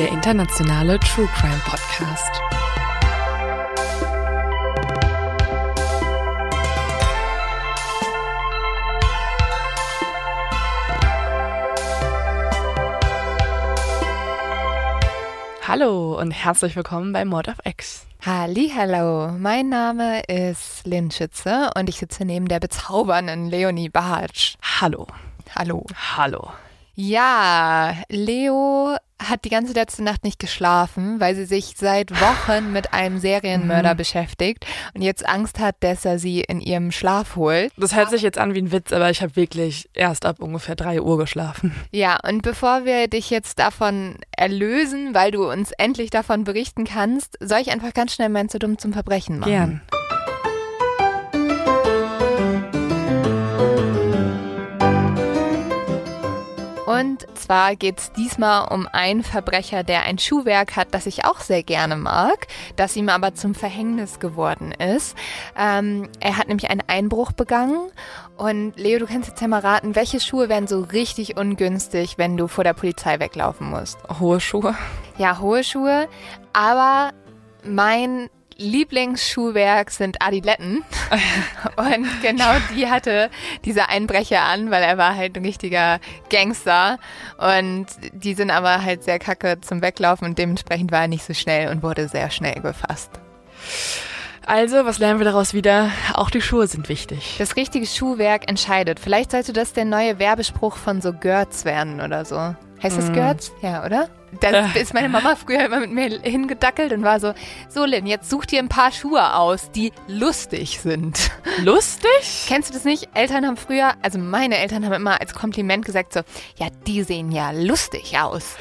Der internationale True Crime Podcast. Hallo und herzlich willkommen bei Mord of X. Hallo, mein Name ist Lynn Schütze und ich sitze neben der bezaubernden Leonie Bartsch. Hallo. Hallo. Hallo. Ja, Leo hat die ganze letzte Nacht nicht geschlafen, weil sie sich seit Wochen mit einem Serienmörder beschäftigt und jetzt Angst hat, dass er sie in ihrem Schlaf holt. Das hört sich jetzt an wie ein Witz, aber ich habe wirklich erst ab ungefähr drei Uhr geschlafen. Ja, und bevor wir dich jetzt davon erlösen, weil du uns endlich davon berichten kannst, soll ich einfach ganz schnell mein zu dumm zum Verbrechen machen. Gern. Und zwar geht es diesmal um einen Verbrecher, der ein Schuhwerk hat, das ich auch sehr gerne mag, das ihm aber zum Verhängnis geworden ist. Ähm, er hat nämlich einen Einbruch begangen. Und Leo, du kannst jetzt ja mal raten, welche Schuhe wären so richtig ungünstig, wenn du vor der Polizei weglaufen musst? Hohe Schuhe. Ja, hohe Schuhe, aber mein Lieblingsschuhwerk sind Adiletten. Und genau die hatte dieser Einbrecher an, weil er war halt ein richtiger Gangster. Und die sind aber halt sehr kacke zum Weglaufen und dementsprechend war er nicht so schnell und wurde sehr schnell gefasst. Also, was lernen wir daraus wieder? Auch die Schuhe sind wichtig. Das richtige Schuhwerk entscheidet. Vielleicht sollte das der neue Werbespruch von so Görz werden oder so. Heißt das Görz? Ja, oder? Da ist meine Mama früher immer mit mir hingedackelt und war so, so Lynn, jetzt such dir ein paar Schuhe aus, die lustig sind. Lustig? Kennst du das nicht? Eltern haben früher, also meine Eltern haben immer als Kompliment gesagt so, ja, die sehen ja lustig aus.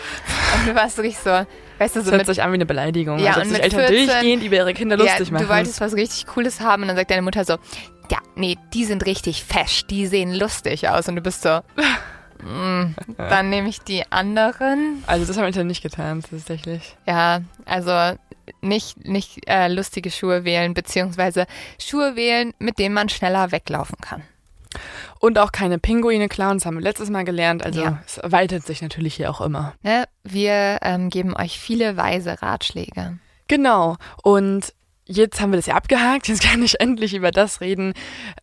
Und du warst so richtig so, weißt du, Das so hört mit sich an wie eine Beleidigung. Ja, also, und mit Eltern 14 durchgehend über ihre Kinder lustig ja, machen. Du wolltest was richtig Cooles haben und dann sagt deine Mutter so, ja, nee, die sind richtig fesch, die sehen lustig aus. Und du bist so, dann nehme ich die anderen. also, das haben Eltern nicht getan, tatsächlich. Ja, also nicht, nicht äh, lustige Schuhe wählen, beziehungsweise Schuhe wählen, mit denen man schneller weglaufen kann. Und auch keine Pinguine klauen, das haben wir letztes Mal gelernt. Also, Ja. es erweitert sich natürlich hier auch immer. Ne? Wir ähm, geben euch viele weise Ratschläge. Genau. Und jetzt haben wir das ja abgehakt. Jetzt kann ich endlich über das reden,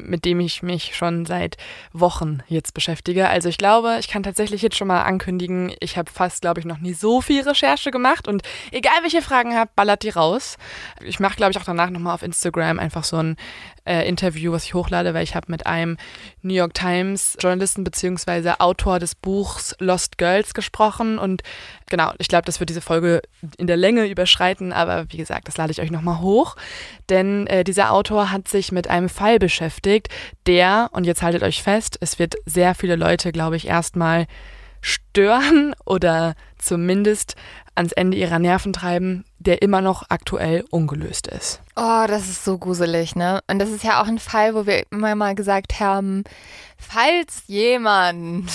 mit dem ich mich schon seit Wochen jetzt beschäftige. Also ich glaube, ich kann tatsächlich jetzt schon mal ankündigen, ich habe fast, glaube ich, noch nie so viel Recherche gemacht. Und egal, welche Fragen habt, ballert die raus. Ich mache, glaube ich, auch danach nochmal auf Instagram einfach so ein äh, Interview, was ich hochlade, weil ich habe mit einem New York Times Journalisten beziehungsweise Autor des Buchs Lost Girls gesprochen und genau, ich glaube, das wird diese Folge in der Länge überschreiten, aber wie gesagt, das lade ich euch nochmal hoch, denn äh, dieser Autor hat sich mit einem Fall beschäftigt, der, und jetzt haltet euch fest, es wird sehr viele Leute, glaube ich, erstmal stören oder zumindest ans Ende ihrer Nerven treiben, der immer noch aktuell ungelöst ist. Oh, das ist so gruselig, ne? Und das ist ja auch ein Fall, wo wir immer mal gesagt haben, falls jemand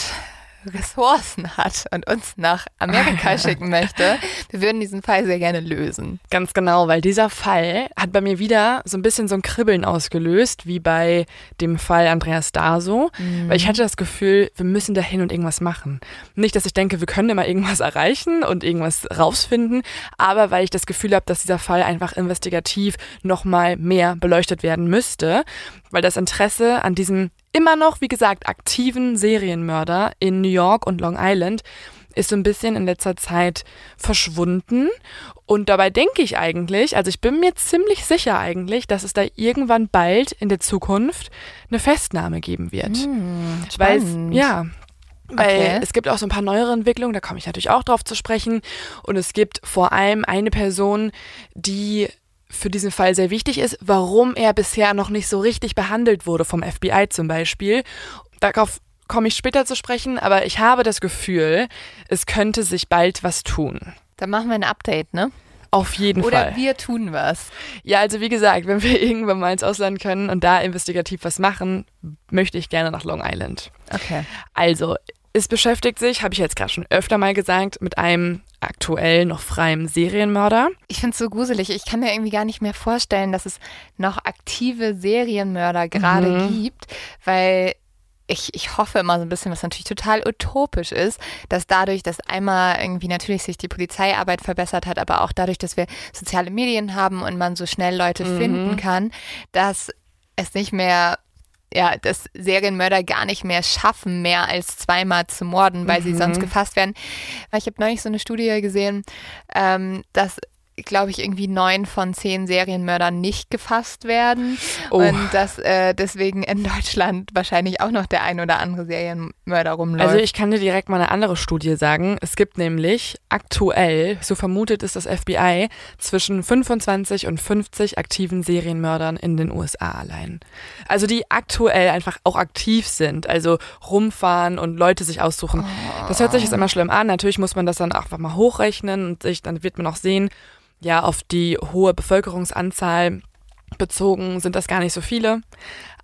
Ressourcen hat und uns nach Amerika schicken möchte, wir würden diesen Fall sehr gerne lösen. Ganz genau, weil dieser Fall hat bei mir wieder so ein bisschen so ein Kribbeln ausgelöst, wie bei dem Fall Andreas Daso, weil ich hatte das Gefühl, wir müssen da hin und irgendwas machen. Nicht, dass ich denke, wir können immer irgendwas erreichen und irgendwas rausfinden, aber weil ich das Gefühl habe, dass dieser Fall einfach investigativ nochmal mehr beleuchtet werden müsste, weil das Interesse an diesem immer noch, wie gesagt, aktiven Serienmörder in New York und Long Island ist so ein bisschen in letzter Zeit verschwunden. Und dabei denke ich eigentlich, also ich bin mir ziemlich sicher eigentlich, dass es da irgendwann bald in der Zukunft eine Festnahme geben wird. Hm, Weil, ja, weil Okay. es gibt auch so ein paar neuere Entwicklungen, da komme ich natürlich auch drauf zu sprechen. Und es gibt vor allem eine Person, die für diesen Fall sehr wichtig ist, warum er bisher noch nicht so richtig behandelt wurde vom FBI zum Beispiel. Darauf komme ich später zu sprechen, aber ich habe das Gefühl, es könnte sich bald was tun. Dann machen wir ein Update, ne? Auf jeden Oder Fall. wir tun was. Ja, also wie gesagt, wenn wir irgendwann mal ins Ausland können und da investigativ was machen, möchte ich gerne nach Long Island. Okay. Also, es beschäftigt sich, habe ich jetzt gerade schon öfter mal gesagt, mit einem aktuell noch freien Serienmörder. Ich finde es so gruselig. Ich kann mir irgendwie gar nicht mehr vorstellen, dass es noch aktive Serienmörder gerade Mhm. gibt, weil ich, ich hoffe immer so ein bisschen, was natürlich total utopisch ist, dass dadurch, dass einmal irgendwie natürlich sich die Polizeiarbeit verbessert hat, aber auch dadurch, dass wir soziale Medien haben und man so schnell Leute Mhm. finden kann, dass es nicht mehr ja, dass Serienmörder gar nicht mehr schaffen, mehr als zweimal zu morden, weil sie Mhm. sonst gefasst werden. Ich habe neulich so eine Studie gesehen, ähm, dass glaube ich, irgendwie neun von zehn Serienmördern nicht gefasst werden. Oh. Und dass äh, deswegen in Deutschland wahrscheinlich auch noch der ein oder andere Serienmörder rumläuft. Also ich kann dir direkt mal eine andere Studie sagen. Es gibt nämlich aktuell, so vermutet ist das FBI, zwischen 25 und 50 aktiven Serienmördern in den USA allein. Also die aktuell einfach auch aktiv sind, also rumfahren und Leute sich aussuchen. Das hört sich jetzt immer schlimm an. Natürlich muss man das dann einfach mal hochrechnen und sich, dann wird man auch sehen, ja, auf die hohe Bevölkerungsanzahl bezogen sind das gar nicht so viele.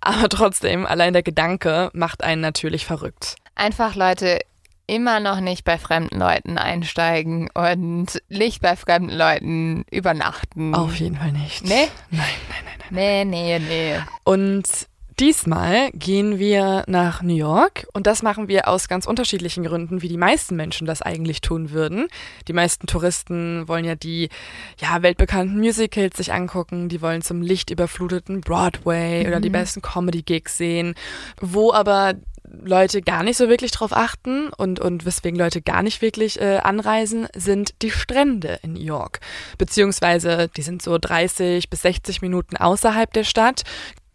Aber trotzdem, allein der Gedanke macht einen natürlich verrückt. Einfach Leute immer noch nicht bei fremden Leuten einsteigen und nicht bei fremden Leuten übernachten. Auf jeden Fall nicht. Nee? Nein, nein, nein, nein. Nee, nee, nee. Und diesmal gehen wir nach New York und das machen wir aus ganz unterschiedlichen Gründen, wie die meisten Menschen das eigentlich tun würden. Die meisten Touristen wollen ja die ja, weltbekannten Musicals sich angucken, die wollen zum lichtüberfluteten Broadway oder die besten Comedy-Gigs sehen, wo aber Leute gar nicht so wirklich drauf achten und, und weswegen Leute gar nicht wirklich äh, anreisen, sind die Strände in New York. Beziehungsweise die sind so 30 bis 60 Minuten außerhalb der Stadt,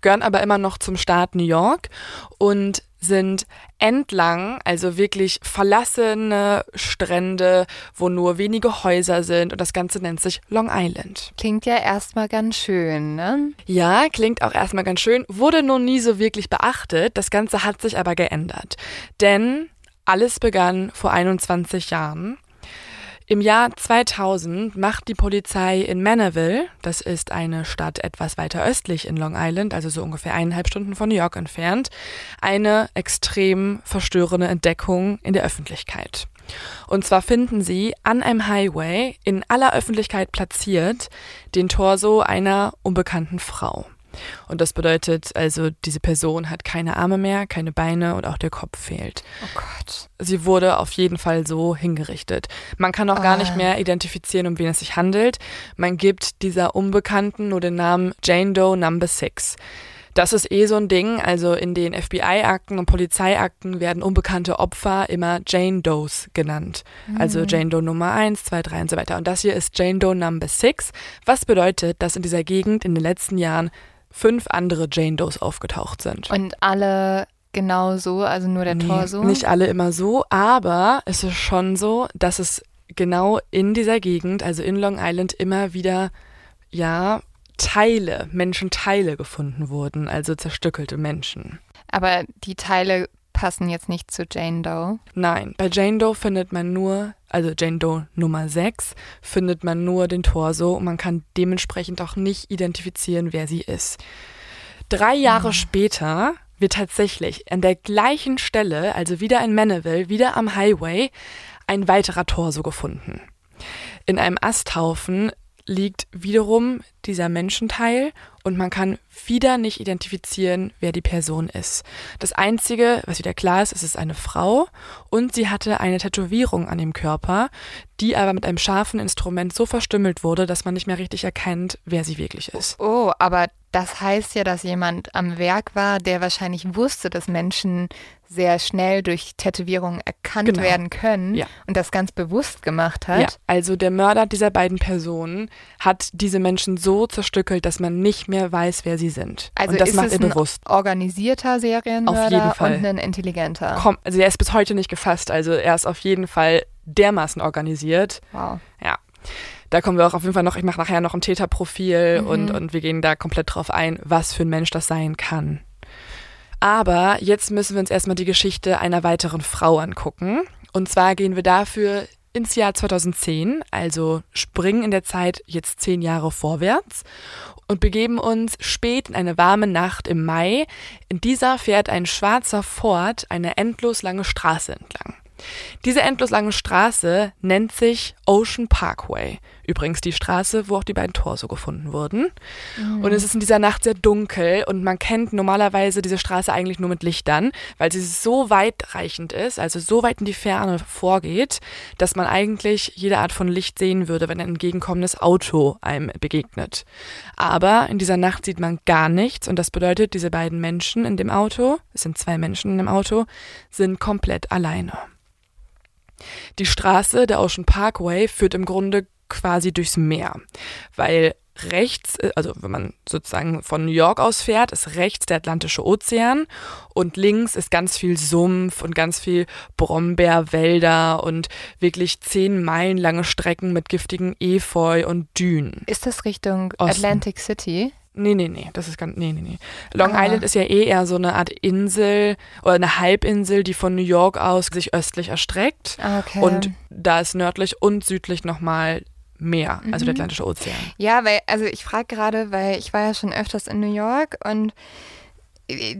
gehören aber immer noch zum Staat New York und sind entlang, also wirklich verlassene Strände, wo nur wenige Häuser sind und das Ganze nennt sich Long Island. Klingt ja erstmal ganz schön, ne? Ja, klingt auch erstmal ganz schön, wurde noch nie so wirklich beachtet, das Ganze hat sich aber geändert. Denn alles begann vor 21 Jahren. Im Jahr 2000 macht die Polizei in Manorville, das ist eine Stadt etwas weiter östlich in Long Island, also so ungefähr eineinhalb Stunden von New York entfernt, eine extrem verstörende Entdeckung in der Öffentlichkeit. Und zwar finden sie an einem Highway in aller Öffentlichkeit platziert den Torso einer unbekannten Frau. Und das bedeutet also, diese Person hat keine Arme mehr, keine Beine und auch der Kopf fehlt. Oh Gott. Sie wurde auf jeden Fall so hingerichtet. Man kann auch gar Ah. nicht mehr identifizieren, um wen es sich handelt. Man gibt dieser Unbekannten nur den Namen Jane Doe Number Six. Das ist eh so ein Ding. Also in den FBI-Akten und Polizeiakten werden unbekannte Opfer immer Jane Does genannt. Also Jane Doe Nummer 1, 2, 3 und so weiter. Und das hier ist Jane Doe Number 6, was bedeutet, dass in dieser Gegend in den letzten Jahren fünf andere Jane Does aufgetaucht sind. Und alle genau so, also nur der Nee, Torso? Nicht alle immer so, aber es ist schon so, dass es genau in dieser Gegend, also in Long Island, immer wieder, ja, Teile, Menschenteile gefunden wurden, also zerstückelte Menschen. Aber die Teile passen jetzt nicht zu Jane Doe. Nein, bei Jane Doe findet man nur, also Jane Doe Nummer 6, findet man nur den Torso und man kann dementsprechend auch nicht identifizieren, wer sie ist. Drei Jahre später wird tatsächlich an der gleichen Stelle, also wieder in Manorville, wieder am Highway, ein weiterer Torso gefunden. In einem Asthaufen liegt wiederum dieser Menschenteil und man kann wieder nicht identifizieren, wer die Person ist. Das Einzige, was wieder klar ist, ist, es ist eine Frau und sie hatte eine Tätowierung an dem Körper, die aber mit einem scharfen Instrument so verstümmelt wurde, dass man nicht mehr richtig erkennt, wer sie wirklich ist. Oh, aber das heißt ja, dass jemand am Werk war, der wahrscheinlich wusste, dass Menschen sehr schnell durch Tätowierungen erkannt Genau. werden können Ja. und das ganz bewusst gemacht hat. Ja, also der Mörder dieser beiden Personen hat diese Menschen so zerstückelt, dass man nicht mehr weiß, wer sie sind. Also und das ist macht es er ein bewusst. organisierter Serienmörder Auf jeden Fall. und ein intelligenter. Komm, also er ist bis heute nicht gefasst, also er ist auf jeden Fall dermaßen organisiert. Wow. Ja. Da kommen wir auch auf jeden Fall noch, ich mache nachher noch ein Täterprofil Mhm. und, und wir gehen da komplett drauf ein, was für ein Mensch das sein kann. Aber jetzt müssen wir uns erstmal die Geschichte einer weiteren Frau angucken. Und zwar gehen wir dafür ins Jahr 2010, also springen in der Zeit jetzt zehn Jahre vorwärts und begeben uns spät in eine warme Nacht im Mai. In dieser fährt ein schwarzer Ford eine endlos lange Straße entlang. Diese endlos lange Straße nennt sich Ocean Parkway. Übrigens die Straße, wo auch die beiden Torso gefunden wurden. Und es ist in dieser Nacht sehr dunkel und man kennt normalerweise diese Straße eigentlich nur mit Lichtern, weil sie so weitreichend ist, also so weit in die Ferne vorgeht, dass man eigentlich jede Art von Licht sehen würde, wenn ein entgegenkommendes Auto einem begegnet. Aber in dieser Nacht sieht man gar nichts und das bedeutet, diese beiden Menschen in dem Auto, es sind zwei Menschen in dem Auto, sind komplett alleine. Die Straße, der Ocean Parkway, führt im Grunde quasi durchs Meer, weil rechts, äh, also wenn man sozusagen von New York aus fährt, ist rechts der Atlantische Ozean und links ist ganz viel Sumpf und ganz viel Brombeerwälder und wirklich zehn Meilen lange Strecken mit giftigen Efeu und Dünen. Ist das Richtung Osten. Atlantic City? Nee, nee, nee, das ist ganz, nee, nee, nee. Long Ah. Island ist ja eh eher so eine Art Insel oder eine Halbinsel, die von New York aus sich östlich erstreckt. Ah, Okay. Und da ist nördlich und südlich nochmal Meer, also der Mhm. Atlantische Ozean. Ja, weil, also ich frage gerade, weil ich war ja schon öfters in New York und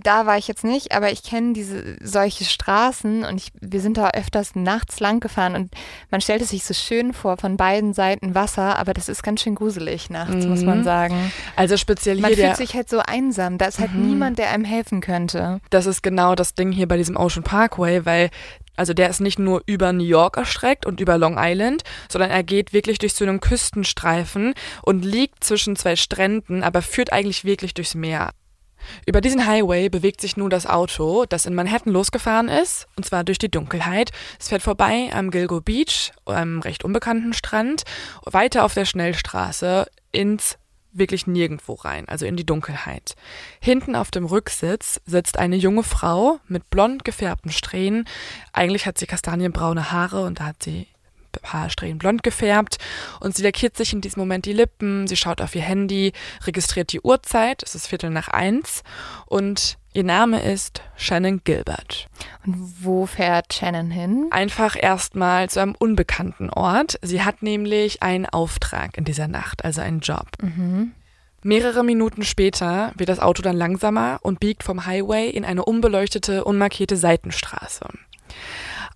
da war ich jetzt nicht, aber ich kenne diese solche Straßen und ich, wir sind da öfters nachts lang gefahren und man stellt es sich so schön vor, von beiden Seiten Wasser, aber das ist ganz schön gruselig nachts, muss man Mhm. sagen. Also speziell Man hier fühlt der, sich halt so einsam, da ist halt Mhm. niemand, der einem helfen könnte. das ist genau das Ding hier bei diesem Ocean Parkway, weil also der ist nicht nur über New York erstreckt und über Long Island, sondern er geht wirklich durch so einen Küstenstreifen und liegt zwischen zwei Stränden, aber führt eigentlich wirklich durchs Meer. Über diesen Highway bewegt sich nun das Auto, das in Manhattan losgefahren ist, und zwar durch die Dunkelheit. Es fährt vorbei am Gilgo Beach, einem recht unbekannten Strand, weiter auf der Schnellstraße ins wirklich nirgendwo rein, also in die Dunkelheit. Hinten auf dem Rücksitz sitzt eine junge Frau mit blond gefärbten Strähnen. Eigentlich hat sie kastanienbraune Haare und da hat sie Haarsträhnen blond gefärbt und sie lackiert sich in diesem Moment die Lippen, sie schaut auf ihr Handy, registriert die Uhrzeit, es ist Viertel nach eins und ihr Name ist Shannon Gilbert. Und wo fährt Shannon hin? Einfach erstmal zu einem unbekannten Ort. Sie hat nämlich einen Auftrag in dieser Nacht, also einen Job. Mhm. Mehrere Minuten später wird das Auto dann langsamer und biegt vom Highway in eine unbeleuchtete, unmarkierte Seitenstraße.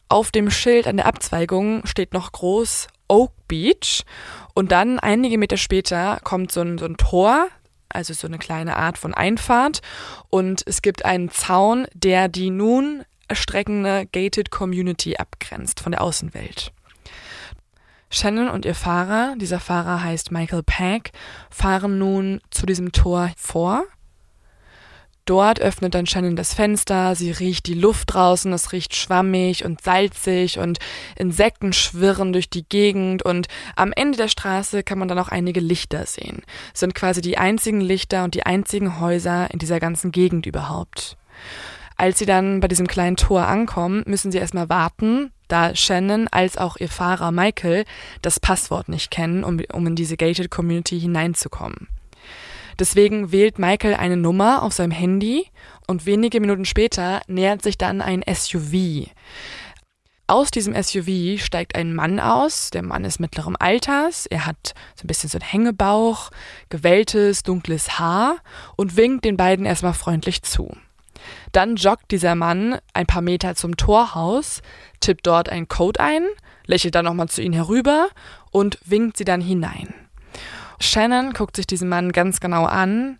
Auf dem Schild an der Abzweigung steht noch groß Oak Beach und dann einige Meter später kommt so ein, so ein Tor, also so eine kleine Art von Einfahrt und es gibt einen Zaun, der die nun erstreckende Gated Community abgrenzt von der Außenwelt. Shannon und ihr Fahrer, dieser Fahrer heißt Michael Pack, fahren nun zu diesem Tor vor. Dort öffnet dann Shannon das Fenster, sie riecht die Luft draußen, es riecht schwammig und salzig und Insekten schwirren durch die Gegend und am Ende der Straße kann man dann auch einige Lichter sehen. Es sind quasi die einzigen Lichter und die einzigen Häuser in dieser ganzen Gegend überhaupt. Als sie dann bei diesem kleinen Tor ankommen, müssen sie erstmal warten, da Shannon als auch ihr Fahrer Michael das Passwort nicht kennen, um, um in diese gated Community hineinzukommen. Deswegen wählt Michael eine Nummer auf seinem Handy und wenige Minuten später nähert sich dann ein SUV. Aus diesem SUV steigt ein Mann aus. Der Mann ist mittleren Alters. Er hat so ein bisschen so einen Hängebauch, gewelltes, dunkles Haar und winkt den beiden erstmal freundlich zu. Dann joggt dieser Mann ein paar Meter zum Torhaus, tippt dort einen Code ein, lächelt dann nochmal zu ihnen herüber und winkt sie dann hinein. Shannon guckt sich diesen Mann ganz genau an,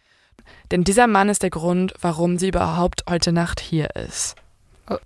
denn dieser Mann ist der Grund, warum sie überhaupt heute Nacht hier ist.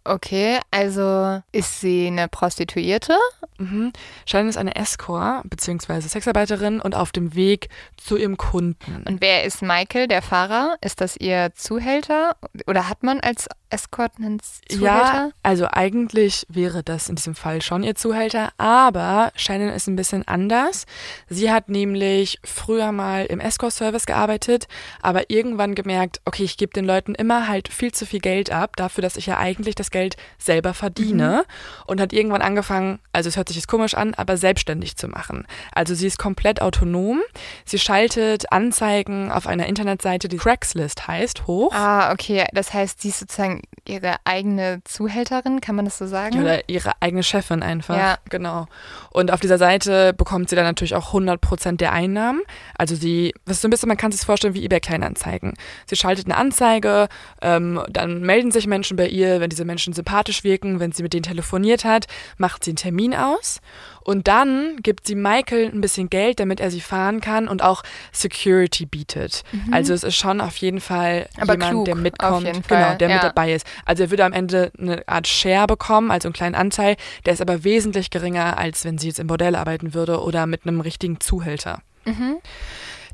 Okay, also ist sie eine Prostituierte? Mhm. Shannon ist eine Escort bzw. Sexarbeiterin und auf dem Weg zu ihrem Kunden. Und wer ist Michael, der Fahrer? Ist das ihr Zuhälter? Oder hat man als Escort einen Zuhälter? Ja, also eigentlich wäre das in diesem Fall schon ihr Zuhälter, aber Shannon ist ein bisschen anders. Sie hat nämlich früher mal im Escort-Service gearbeitet, aber irgendwann gemerkt, okay, ich gebe den Leuten immer halt viel zu viel Geld ab, dafür, dass ich ja eigentlich das Geld selber verdiene mhm. und hat irgendwann angefangen, also es hört sich jetzt komisch an, aber selbstständig zu machen. Also sie ist komplett autonom. Sie schaltet Anzeigen auf einer Internetseite, die Craigslist heißt, hoch. Ah, okay. Das heißt, sie ist sozusagen ihre eigene Zuhälterin, kann man das so sagen? Oder ihre eigene Chefin einfach. Ja. Genau. Und auf dieser Seite bekommt sie dann natürlich auch 100 Prozent der Einnahmen. Also sie, das ist so ein bisschen, man kann sich vorstellen wie eBay Kleinanzeigen. Sie schaltet eine Anzeige, ähm, dann melden sich Menschen bei ihr, wenn diese Menschen sympathisch wirken, wenn sie mit denen telefoniert hat, macht sie einen Termin aus und dann gibt sie Michael ein bisschen Geld, damit er sie fahren kann und auch Security bietet. Mhm. Also es ist schon auf jeden Fall Aber jemand, klug, der mitkommt, genau, der ja. mit dabei ist. Also er würde am Ende eine Art Share bekommen, also einen kleinen Anteil, der ist aber wesentlich geringer, als wenn sie jetzt im Bordell arbeiten würde oder mit einem richtigen Zuhälter. Mhm.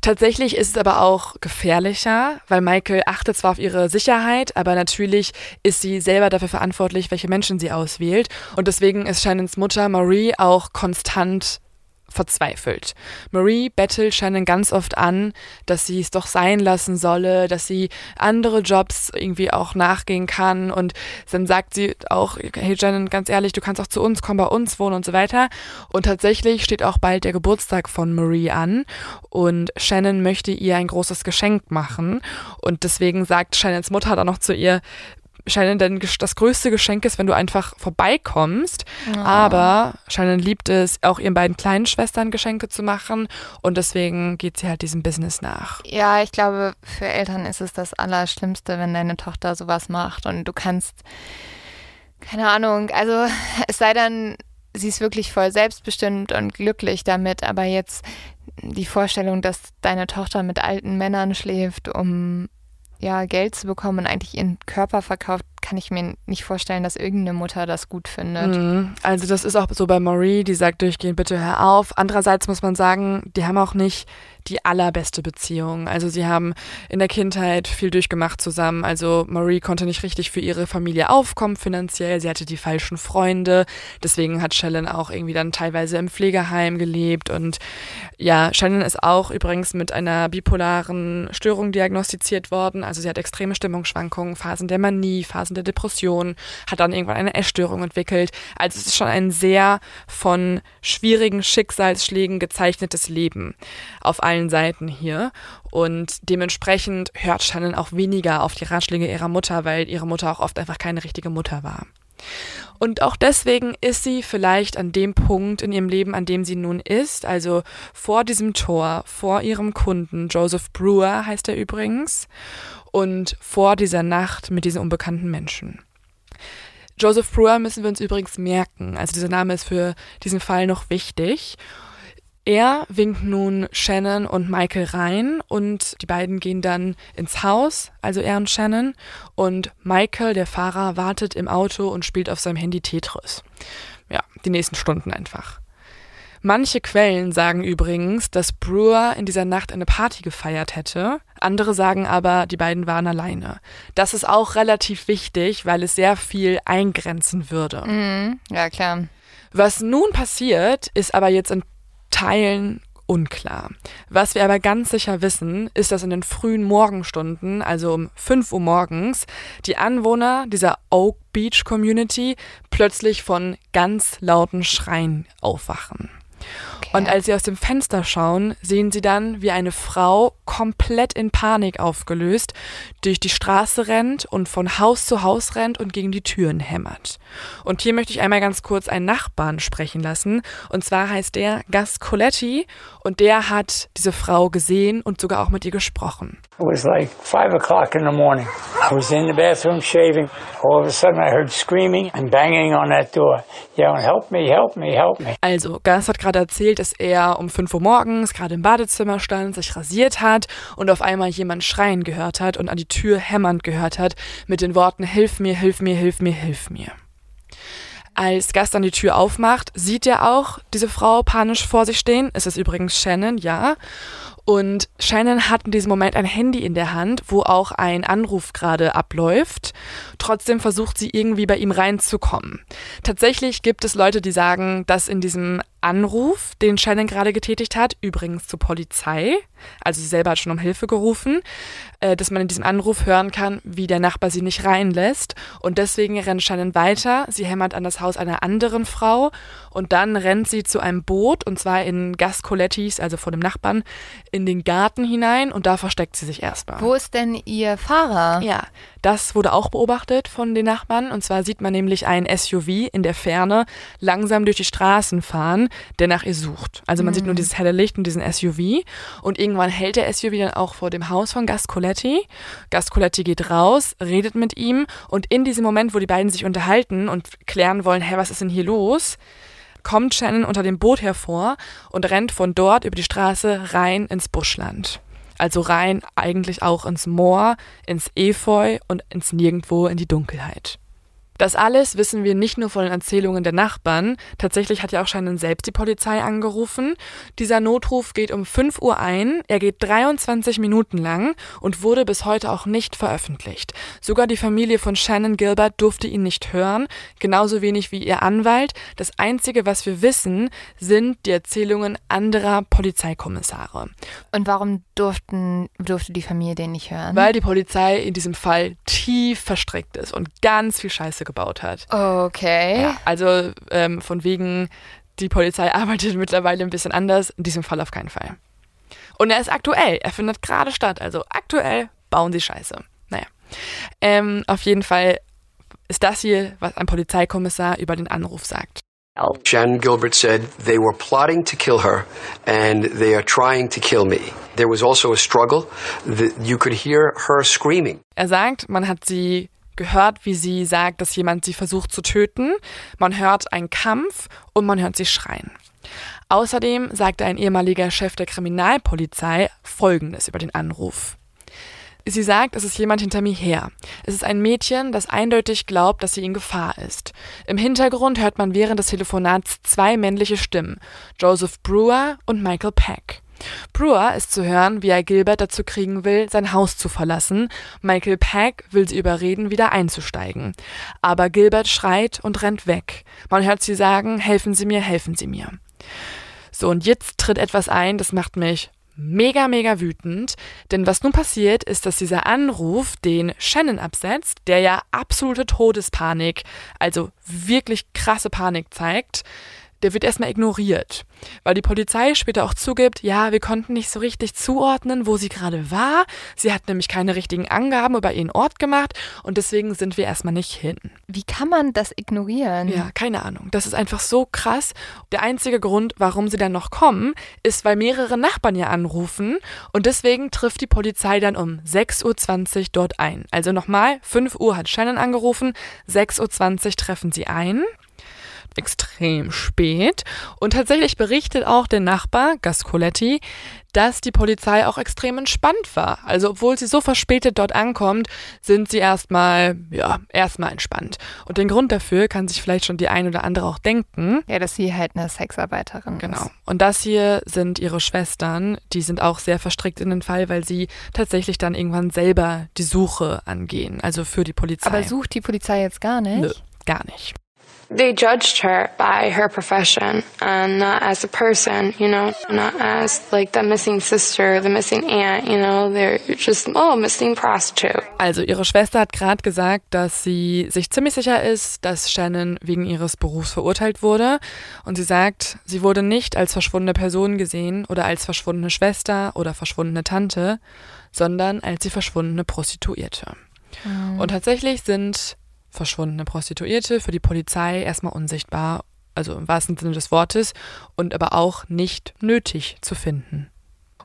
Tatsächlich ist es aber auch gefährlicher, weil Michael achtet zwar auf ihre Sicherheit, aber natürlich ist sie selber dafür verantwortlich, welche Menschen sie auswählt. Und deswegen ist Shannons Mutter Marie auch konstant verzweifelt. Marie bettelt Shannon ganz oft an, dass sie es doch sein lassen solle, dass sie andere Jobs irgendwie auch nachgehen kann und dann sagt sie auch, hey Shannon, ganz ehrlich, du kannst auch zu uns kommen, bei uns wohnen und so weiter. Und tatsächlich steht auch bald der Geburtstag von Marie an und Shannon möchte ihr ein großes Geschenk machen und deswegen sagt Shannons Mutter dann noch zu ihr, Shannon denn das größte Geschenk ist, wenn du einfach vorbeikommst. Oh. Aber Shannon liebt es, auch ihren beiden kleinen Schwestern Geschenke zu machen. Und deswegen geht sie halt diesem Business nach. Ja, ich glaube, für Eltern ist es das Allerschlimmste, wenn deine Tochter sowas macht. Und du kannst, keine Ahnung, also es sei dann, sie ist wirklich voll selbstbestimmt und glücklich damit. Aber jetzt die Vorstellung, dass deine Tochter mit alten Männern schläft, um ja, Geld zu bekommen und eigentlich ihren Körper verkauft, kann ich mir nicht vorstellen, dass irgendeine Mutter das gut findet. Mhm. Also das ist auch so bei Marie, die sagt durchgehend, bitte hör auf. Andererseits muss man sagen, die haben auch nicht die allerbeste Beziehung. Also sie haben in der Kindheit viel durchgemacht zusammen. Also Marie konnte nicht richtig für ihre Familie aufkommen finanziell. Sie hatte die falschen Freunde. Deswegen hat Shannon auch irgendwie dann teilweise im Pflegeheim gelebt. Und ja, Shannon ist auch übrigens mit einer bipolaren Störung diagnostiziert worden. Also sie hat extreme Stimmungsschwankungen, Phasen der Manie, Phasen der Depression, hat dann irgendwann eine Essstörung entwickelt. Also es ist schon ein sehr von schwierigen Schicksalsschlägen gezeichnetes Leben auf allen Seiten hier. Und dementsprechend hört Shannon auch weniger auf die Ratschläge ihrer Mutter, weil ihre Mutter auch oft einfach keine richtige Mutter war. Und auch deswegen ist sie vielleicht an dem Punkt in ihrem Leben, an dem sie nun ist, also vor diesem Tor, vor ihrem Kunden, Joseph Brewer heißt er übrigens, und vor dieser Nacht mit diesen unbekannten Menschen. Joseph Brewer müssen wir uns übrigens merken. Also dieser Name ist für diesen Fall noch wichtig. Er winkt nun Shannon und Michael rein und die beiden gehen dann ins Haus, also er und Shannon. Und Michael, der Fahrer, wartet im Auto und spielt auf seinem Handy Tetris. Ja, die nächsten Stunden einfach. Manche Quellen sagen übrigens, dass Brewer in dieser Nacht eine Party gefeiert hätte. Andere sagen aber, die beiden waren alleine. Das ist auch relativ wichtig, weil es sehr viel eingrenzen würde. Mhm, ja, klar. Was nun passiert, ist aber jetzt in Teilen unklar. Was wir aber ganz sicher wissen, ist, dass in den frühen Morgenstunden, also um 5 Uhr morgens, die Anwohner dieser Oak Beach Community plötzlich von ganz lauten Schreien aufwachen. Okay. Und als sie aus dem Fenster schauen, sehen sie dann, wie eine Frau komplett in Panik aufgelöst durch die Straße rennt und von Haus zu Haus rennt und gegen die Türen hämmert. Und hier möchte ich einmal ganz kurz einen Nachbarn sprechen lassen. Und zwar heißt der Gus Coletti und der hat diese Frau gesehen und sogar auch mit ihr gesprochen. It was like five o'clock in the morning. I was in the bathroom shaving. All of a sudden I heard screaming and banging on that door, yelling, help me, help me, help me. Also, Gus hat gerade erzählt, erzählt, dass er um 5 Uhr morgens gerade im Badezimmer stand, sich rasiert hat und auf einmal jemand schreien gehört hat und an die Tür hämmernd gehört hat mit den Worten Hilf mir, hilf mir, hilf mir, hilf mir. Als Gast an die Tür aufmacht, sieht er auch diese Frau panisch vor sich stehen. Es ist übrigens Shannon, ja. Und Shannon hat in diesem Moment ein Handy in der Hand, wo auch ein Anruf gerade abläuft. Trotzdem versucht sie irgendwie bei ihm reinzukommen. Tatsächlich gibt es Leute, die sagen, dass in diesem Anruf, den Shannon gerade getätigt hat, übrigens zur Polizei, also sie selber hat schon um Hilfe gerufen, äh, dass man in diesem Anruf hören kann, wie der Nachbar sie nicht reinlässt. Und deswegen rennt Shannon weiter. Sie hämmert an das Haus einer anderen Frau und dann rennt sie zu einem Boot, und zwar in Gascolettis, also vor dem Nachbarn, in den Garten hinein und da versteckt sie sich erstmal. Wo ist denn ihr Fahrer? Ja, das wurde auch beobachtet von den Nachbarn. Und zwar sieht man nämlich ein SUV in der Ferne langsam durch die Straßen fahren, der nach ihr sucht. Also man mhm. sieht nur dieses helle Licht und diesen SUV. Und irgendwann hält der SUV dann auch vor dem Haus von Gascoletti. Gascoletti geht raus, redet mit ihm. Und in diesem Moment, wo die beiden sich unterhalten und klären wollen, hä, was ist denn hier los? kommt Shannon unter dem Boot hervor und rennt von dort über die Straße rein ins Buschland. Also rein eigentlich auch ins Moor, ins Efeu und ins Nirgendwo in die Dunkelheit. Das alles wissen wir nicht nur von den Erzählungen der Nachbarn. Tatsächlich hat ja auch Shannon selbst die Polizei angerufen. Dieser Notruf geht um 5 Uhr ein. Er geht 23 Minuten lang und wurde bis heute auch nicht veröffentlicht. Sogar die Familie von Shannon Gilbert durfte ihn nicht hören, genauso wenig wie ihr Anwalt. Das Einzige, was wir wissen, sind die Erzählungen anderer Polizeikommissare. Und warum durften, durfte die Familie den nicht hören? Weil die Polizei in diesem Fall tief verstrickt ist und ganz viel Scheiße gebaut hat. Okay. Ja, also ähm, von wegen, die Polizei arbeitet mittlerweile ein bisschen anders, in diesem Fall auf keinen Fall. Und er ist aktuell, er findet gerade statt, also aktuell bauen sie Scheiße. Naja. Ähm, auf jeden Fall ist das hier, was ein Polizeikommissar über den Anruf sagt. Shannon Gilbert said they were plotting to kill her and they are trying to kill me. There was also a struggle. that you could hear her screaming. Er sagt, man hat sie gehört, wie sie sagt, dass jemand sie versucht zu töten. Man hört einen Kampf und man hört sie schreien. Außerdem sagte ein ehemaliger Chef der Kriminalpolizei Folgendes über den Anruf. Sie sagt, es ist jemand hinter mir her. Es ist ein Mädchen, das eindeutig glaubt, dass sie in Gefahr ist. Im Hintergrund hört man während des Telefonats zwei männliche Stimmen, Joseph Brewer und Michael Peck. Brewer ist zu hören, wie er Gilbert dazu kriegen will, sein Haus zu verlassen. Michael Peck will sie überreden, wieder einzusteigen. Aber Gilbert schreit und rennt weg. Man hört sie sagen, helfen Sie mir, helfen Sie mir. So, und jetzt tritt etwas ein, das macht mich mega, mega wütend. Denn was nun passiert, ist, dass dieser Anruf, den Shannon absetzt, der ja absolute Todespanik, also wirklich krasse Panik zeigt, der wird erstmal ignoriert, weil die Polizei später auch zugibt, ja, wir konnten nicht so richtig zuordnen, wo sie gerade war. Sie hat nämlich keine richtigen Angaben über ihren Ort gemacht und deswegen sind wir erstmal nicht hin. Wie kann man das ignorieren? Ja, keine Ahnung. Das ist einfach so krass. Der einzige Grund, warum sie dann noch kommen, ist, weil mehrere Nachbarn ja anrufen und deswegen trifft die Polizei dann um 6.20 Uhr dort ein. Also nochmal, 5 Uhr hat Shannon angerufen, 6.20 Uhr treffen sie ein extrem spät. Und tatsächlich berichtet auch der Nachbar, Gascoletti, dass die Polizei auch extrem entspannt war. Also obwohl sie so verspätet dort ankommt, sind sie erstmal, ja, erstmal entspannt. Und den Grund dafür kann sich vielleicht schon die ein oder andere auch denken. Ja, dass sie halt eine Sexarbeiterin genau. ist. Genau. Und das hier sind ihre Schwestern. Die sind auch sehr verstrickt in den Fall, weil sie tatsächlich dann irgendwann selber die Suche angehen. Also für die Polizei. Aber sucht die Polizei jetzt gar nicht? Nö, gar nicht. They judged her by her profession and not as a person, you know, not as like the missing sister, the missing aunt, you know, they're just, oh, missing prostitute. Also ihre Schwester hat gerade gesagt, dass sie sich ziemlich sicher ist, dass Shannon wegen ihres Berufs verurteilt wurde und sie sagt, sie wurde nicht als verschwundene Person gesehen oder als verschwundene Schwester oder verschwundene Tante, sondern als die verschwundene Prostituierte. Mhm. Und tatsächlich sind verschwundene Prostituierte für die Polizei erstmal unsichtbar, also im wahrsten Sinne des Wortes, und aber auch nicht nötig zu finden.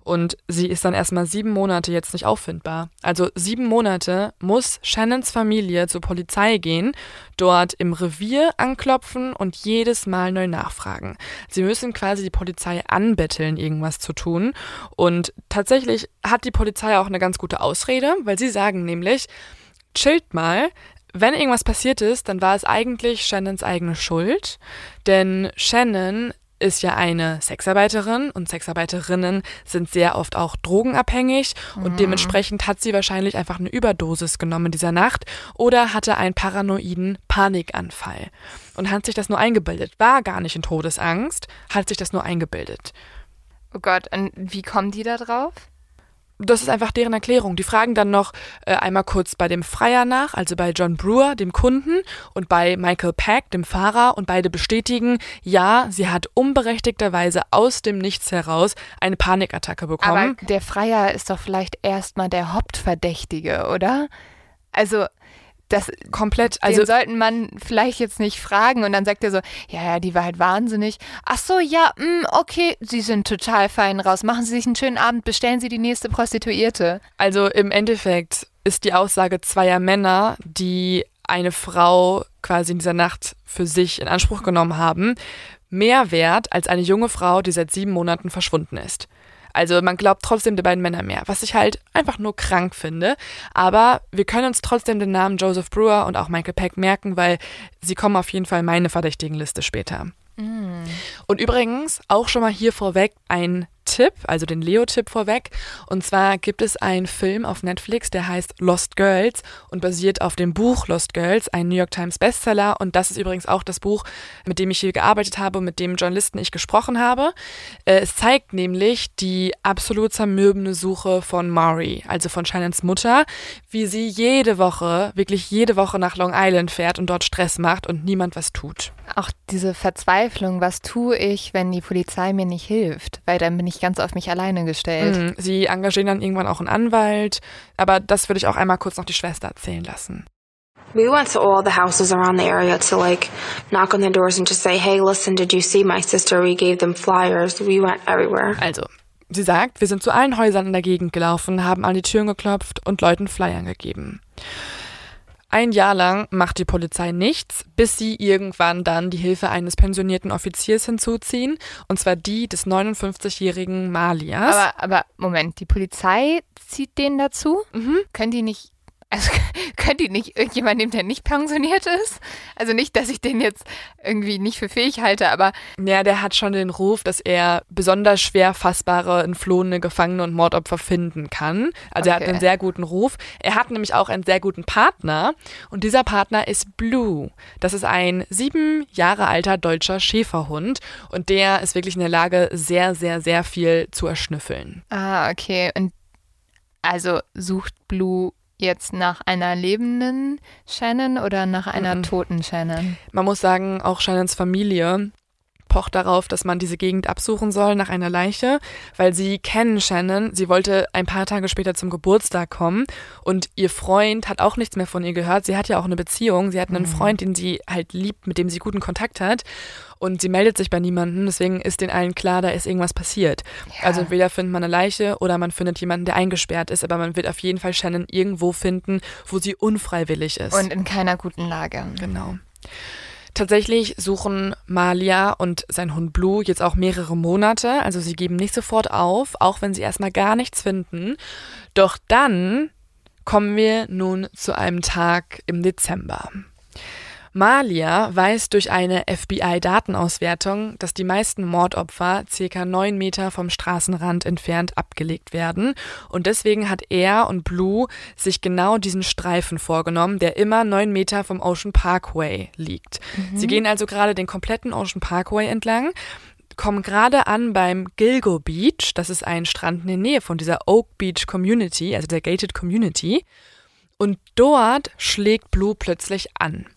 Und sie ist dann erstmal sieben Monate jetzt nicht auffindbar. Also sieben Monate muss Shannons Familie zur Polizei gehen, dort im Revier anklopfen und jedes Mal neu nachfragen. Sie müssen quasi die Polizei anbetteln, irgendwas zu tun. Und tatsächlich hat die Polizei auch eine ganz gute Ausrede, weil sie sagen nämlich, chillt mal, wenn irgendwas passiert ist, dann war es eigentlich Shannons eigene Schuld, denn Shannon ist ja eine Sexarbeiterin und Sexarbeiterinnen sind sehr oft auch drogenabhängig und mhm. dementsprechend hat sie wahrscheinlich einfach eine Überdosis genommen dieser Nacht oder hatte einen paranoiden Panikanfall und hat sich das nur eingebildet, war gar nicht in Todesangst, hat sich das nur eingebildet. Oh Gott, und wie kommen die da drauf? Das ist einfach deren Erklärung. Die fragen dann noch äh, einmal kurz bei dem Freier nach, also bei John Brewer, dem Kunden, und bei Michael Pack, dem Fahrer, und beide bestätigen, ja, sie hat unberechtigterweise aus dem Nichts heraus eine Panikattacke bekommen. Aber der Freier ist doch vielleicht erstmal der Hauptverdächtige, oder? Also das komplett, also den sollten man vielleicht jetzt nicht fragen und dann sagt er so, ja, ja, die war halt wahnsinnig. Ach so, ja, mh, mm, okay, Sie sind total fein raus. Machen Sie sich einen schönen Abend, bestellen Sie die nächste Prostituierte. Also im Endeffekt ist die Aussage zweier Männer, die eine Frau quasi in dieser Nacht für sich in Anspruch genommen haben, mehr wert als eine junge Frau, die seit sieben Monaten verschwunden ist. Also man glaubt trotzdem die beiden Männer mehr, was ich halt einfach nur krank finde. Aber wir können uns trotzdem den Namen Joseph Brewer und auch Michael Peck merken, weil sie kommen auf jeden Fall in meine verdächtigen Liste später. Mm. Und übrigens auch schon mal hier vorweg ein Tipp, also den Leo-Tipp vorweg. Und zwar gibt es einen Film auf Netflix, der heißt Lost Girls und basiert auf dem Buch Lost Girls, ein New York Times Bestseller. Und das ist übrigens auch das Buch, mit dem ich hier gearbeitet habe und mit dem Journalisten ich gesprochen habe. Äh, es zeigt nämlich die absolut zermürbende Suche von Maury, also von Shannons Mutter, wie sie jede Woche, wirklich jede Woche nach Long Island fährt und dort Stress macht und niemand was tut. Auch diese Verzweiflung, was tue ich, wenn die Polizei mir nicht hilft? Weil dann bin ich ganz auf mich alleine gestellt. Mhm. Sie engagieren dann irgendwann auch einen Anwalt, aber das würde ich auch einmal kurz noch die Schwester erzählen lassen. We went to all the houses around the area to like knock on their doors and just say, hey, listen, did you see my sister? We gave them flyers. We went everywhere. Also, sie sagt, wir sind zu allen Häusern in der Gegend gelaufen, haben an die Türen geklopft und Leuten Flyern gegeben. Ein Jahr lang macht die Polizei nichts, bis sie irgendwann dann die Hilfe eines pensionierten Offiziers hinzuziehen, und zwar die des 59-jährigen Malias. Aber, aber Moment, die Polizei zieht den dazu? Mhm. Können die nicht also könnt ihr nicht irgendjemand nehmen, der nicht pensioniert ist? Also nicht, dass ich den jetzt irgendwie nicht für fähig halte, aber. Ja, der hat schon den Ruf, dass er besonders schwer fassbare, entflohene Gefangene und Mordopfer finden kann. Also okay. er hat einen sehr guten Ruf. Er hat nämlich auch einen sehr guten Partner und dieser Partner ist Blue. Das ist ein sieben Jahre alter deutscher Schäferhund und der ist wirklich in der Lage, sehr, sehr, sehr viel zu erschnüffeln. Ah, okay. Und also sucht Blue jetzt nach einer lebenden Shannon oder nach einer mhm. toten Shannon? Man muss sagen, auch Shannons Familie pocht darauf, dass man diese Gegend absuchen soll nach einer Leiche, weil sie kennen Shannon. Sie wollte ein paar Tage später zum Geburtstag kommen und ihr Freund hat auch nichts mehr von ihr gehört. Sie hat ja auch eine Beziehung. Sie hat einen mhm. Freund, den sie halt liebt, mit dem sie guten Kontakt hat. Und sie meldet sich bei niemandem, deswegen ist den allen klar, da ist irgendwas passiert. Ja. Also entweder findet man eine Leiche oder man findet jemanden, der eingesperrt ist, aber man wird auf jeden Fall Shannon irgendwo finden, wo sie unfreiwillig ist. Und in keiner guten Lage. Genau. Tatsächlich suchen Malia und sein Hund Blue jetzt auch mehrere Monate, also sie geben nicht sofort auf, auch wenn sie erstmal gar nichts finden. Doch dann kommen wir nun zu einem Tag im Dezember. Malia weiß durch eine FBI-Datenauswertung, dass die meisten Mordopfer circa neun Meter vom Straßenrand entfernt abgelegt werden. Und deswegen hat er und Blue sich genau diesen Streifen vorgenommen, der immer neun Meter vom Ocean Parkway liegt. Mhm. Sie gehen also gerade den kompletten Ocean Parkway entlang kommen gerade an beim Gilgo Beach. Das ist ein Strand in der Nähe von dieser Oak Beach Community, also der Gated Community. Und dort schlägt Blue plötzlich an.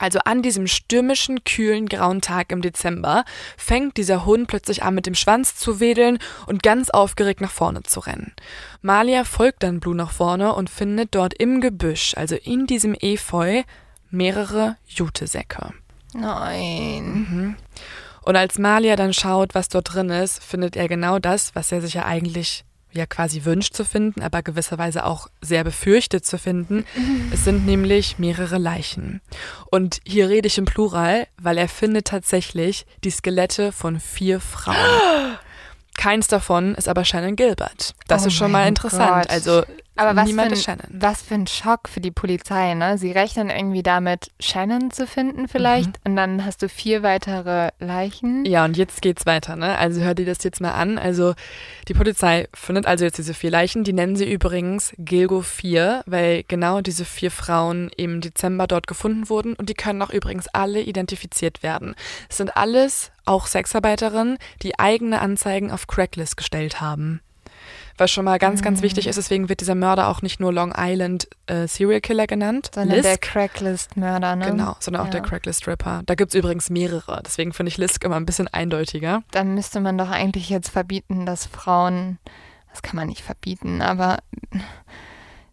Also an diesem stürmischen, kühlen, grauen Tag im Dezember fängt dieser Hund plötzlich an, mit dem Schwanz zu wedeln und ganz aufgeregt nach vorne zu rennen. Malia folgt dann Blue nach vorne und findet dort im Gebüsch, also in diesem Efeu, mehrere Jutesäcke. Nein. Mhm. Und als Malia dann schaut, was dort drin ist, findet er genau das, was er sich ja eigentlich ja quasi wünscht zu finden, aber gewisserweise auch sehr befürchtet zu finden. Es sind nämlich mehrere Leichen. Und hier rede ich im Plural, weil er findet tatsächlich die Skelette von vier Frauen. Keins davon ist aber Shannon Gilbert. Das Oh ist schon mal interessant. Gott. Also Aber was für, niemand ein, ist Shannon. was für ein Schock für die Polizei, ne? Sie rechnen irgendwie damit, Shannon zu finden vielleicht und dann hast du vier weitere Leichen. Ja, und jetzt geht's weiter, ne? Also hör dir das jetzt mal an. Also die Polizei findet also jetzt diese vier Leichen. Die nennen sie übrigens Gilgo 4, weil genau diese vier Frauen im Dezember dort gefunden wurden und die können auch übrigens alle identifiziert werden. Es sind alles auch Sexarbeiterinnen, die eigene Anzeigen auf Cracklist gestellt haben. Was schon mal ganz, ganz wichtig ist, deswegen wird dieser Mörder auch nicht nur Long Island äh, Serial Killer genannt, Sondern Lisk, der Cracklist-Mörder, ne? genau, sondern auch Ja. der Cracklist Ripper. Da gibt's übrigens mehrere, deswegen finde ich Lisk immer ein bisschen eindeutiger. Dann müsste man doch eigentlich jetzt verbieten, dass Frauen, das kann man nicht verbieten, aber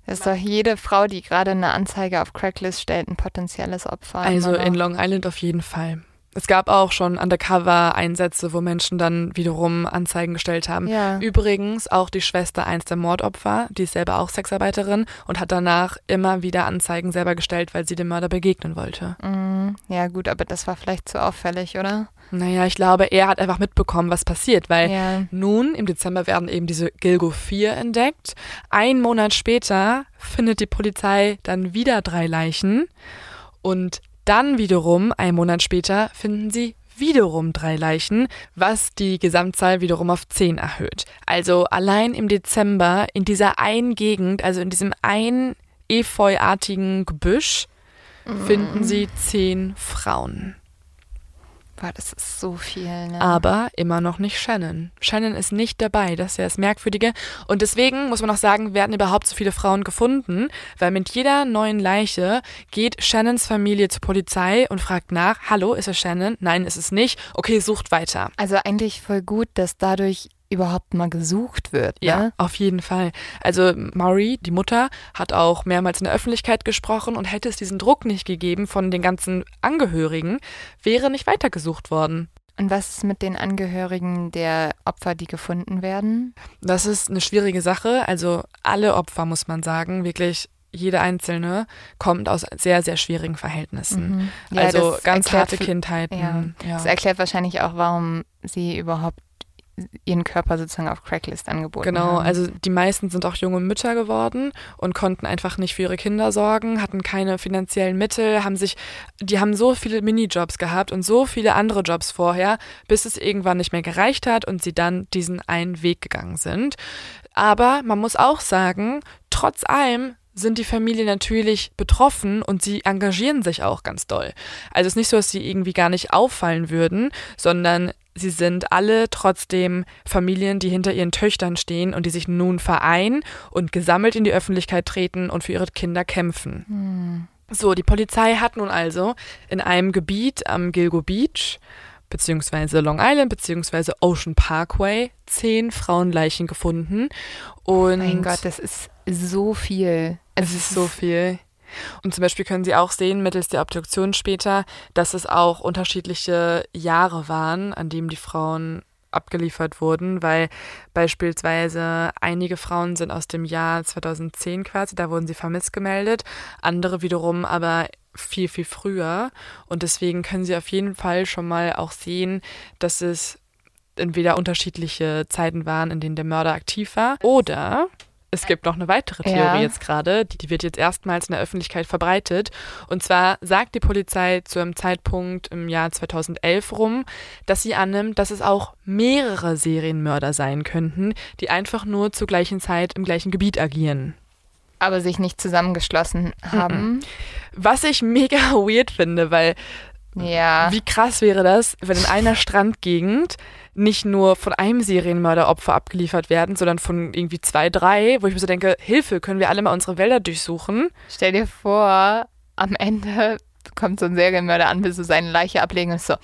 ist doch jede Frau, die gerade eine Anzeige auf Cracklist stellt, ein potenzielles Opfer. Also in. Long Island auf jeden Fall. Es gab auch schon Undercover-Einsätze, wo Menschen dann wiederum Anzeigen gestellt haben. Ja. Übrigens auch die Schwester eins der Mordopfer, die ist selber auch Sexarbeiterin und hat danach immer wieder Anzeigen selber gestellt, weil sie dem Mörder begegnen wollte. Mhm. Ja, gut, aber das war vielleicht zu auffällig, oder? Naja, ich glaube, er hat einfach mitbekommen, was passiert, weil Ja. nun im Dezember werden eben diese Gilgo 4 entdeckt. Ein Monat später findet die Polizei dann wieder drei Leichen und dann wiederum, ein Monat später, finden sie wiederum drei Leichen, was die Gesamtzahl wiederum auf zehn erhöht. Also allein im Dezember in dieser einen Gegend, also in diesem einen efeuartigen Gebüsch, finden sie zehn Frauen. Boah, das ist so viel, ne? Aber immer noch nicht Shannon. Shannon ist nicht dabei, das ist ja das Merkwürdige. Und deswegen muss man auch sagen, werden überhaupt so viele Frauen gefunden, weil mit jeder neuen Leiche geht Shannons Familie zur Polizei und fragt nach, hallo, ist es Shannon? Nein, ist es nicht. Okay, sucht weiter. Also eigentlich voll gut, dass dadurch überhaupt mal gesucht wird, Ja, ne? auf jeden Fall. Also Maury, die Mutter, hat auch mehrmals in der Öffentlichkeit gesprochen und hätte es diesen Druck nicht gegeben von den ganzen Angehörigen, wäre nicht weitergesucht worden. Und was ist mit den Angehörigen der Opfer, die gefunden werden? Das ist eine schwierige Sache. Also alle Opfer, muss man sagen, wirklich jede einzelne kommt aus sehr, sehr schwierigen Verhältnissen. Mhm. Ja, also ganz erklärt harte Kindheiten. Ja. Ja. Das erklärt wahrscheinlich auch, warum sie überhaupt ihren Körper sozusagen auf Cracklist angeboten Genau, haben. also die meisten sind auch junge Mütter geworden und konnten einfach nicht für ihre Kinder sorgen, hatten keine finanziellen Mittel, haben sich, die haben so viele Minijobs gehabt und so viele andere Jobs vorher, bis es irgendwann nicht mehr gereicht hat und sie dann diesen einen Weg gegangen sind. Aber man muss auch sagen, trotz allem sind die Familien natürlich betroffen und sie engagieren sich auch ganz doll. Also es ist nicht so, dass sie irgendwie gar nicht auffallen würden, sondern sie sind alle trotzdem Familien, die hinter ihren Töchtern stehen und die sich nun vereinen und gesammelt in die Öffentlichkeit treten und für ihre Kinder kämpfen. So, die Polizei hat nun also in einem Gebiet am Gilgo Beach beziehungsweise Long Island beziehungsweise Ocean Parkway zehn Frauenleichen gefunden und mein Gott, das ist so viel. es ist so viel. Und zum Beispiel können Sie auch sehen, mittels der Obduktion später, dass es auch unterschiedliche Jahre waren, an denen die Frauen abgeliefert wurden, weil beispielsweise einige Frauen sind aus dem Jahr 2010 quasi, da wurden sie vermisst gemeldet, andere wiederum aber viel, viel früher. Und deswegen können Sie auf jeden Fall schon mal auch sehen, dass es entweder unterschiedliche Zeiten waren, in denen der Mörder aktiv war, oder es gibt noch eine weitere Theorie Ja. jetzt gerade, die, die wird jetzt erstmals in der Öffentlichkeit verbreitet. Und zwar sagt die Polizei zu einem Zeitpunkt im Jahr 2011 rum, dass sie annimmt, dass es auch mehrere Serienmörder sein könnten, die einfach nur zur gleichen Zeit im gleichen Gebiet agieren. Aber sich nicht zusammengeschlossen haben. Was ich mega weird finde, weil Ja. Wie krass wäre das, wenn in einer Strandgegend nicht nur von einem Serienmörderopfer abgeliefert werden, sondern von irgendwie zwei, drei, wo ich mir so denke, Hilfe, können wir alle mal unsere Wälder durchsuchen? Stell dir vor, am Ende kommt so ein Serienmörder an, will so seine Leiche ablegen und so,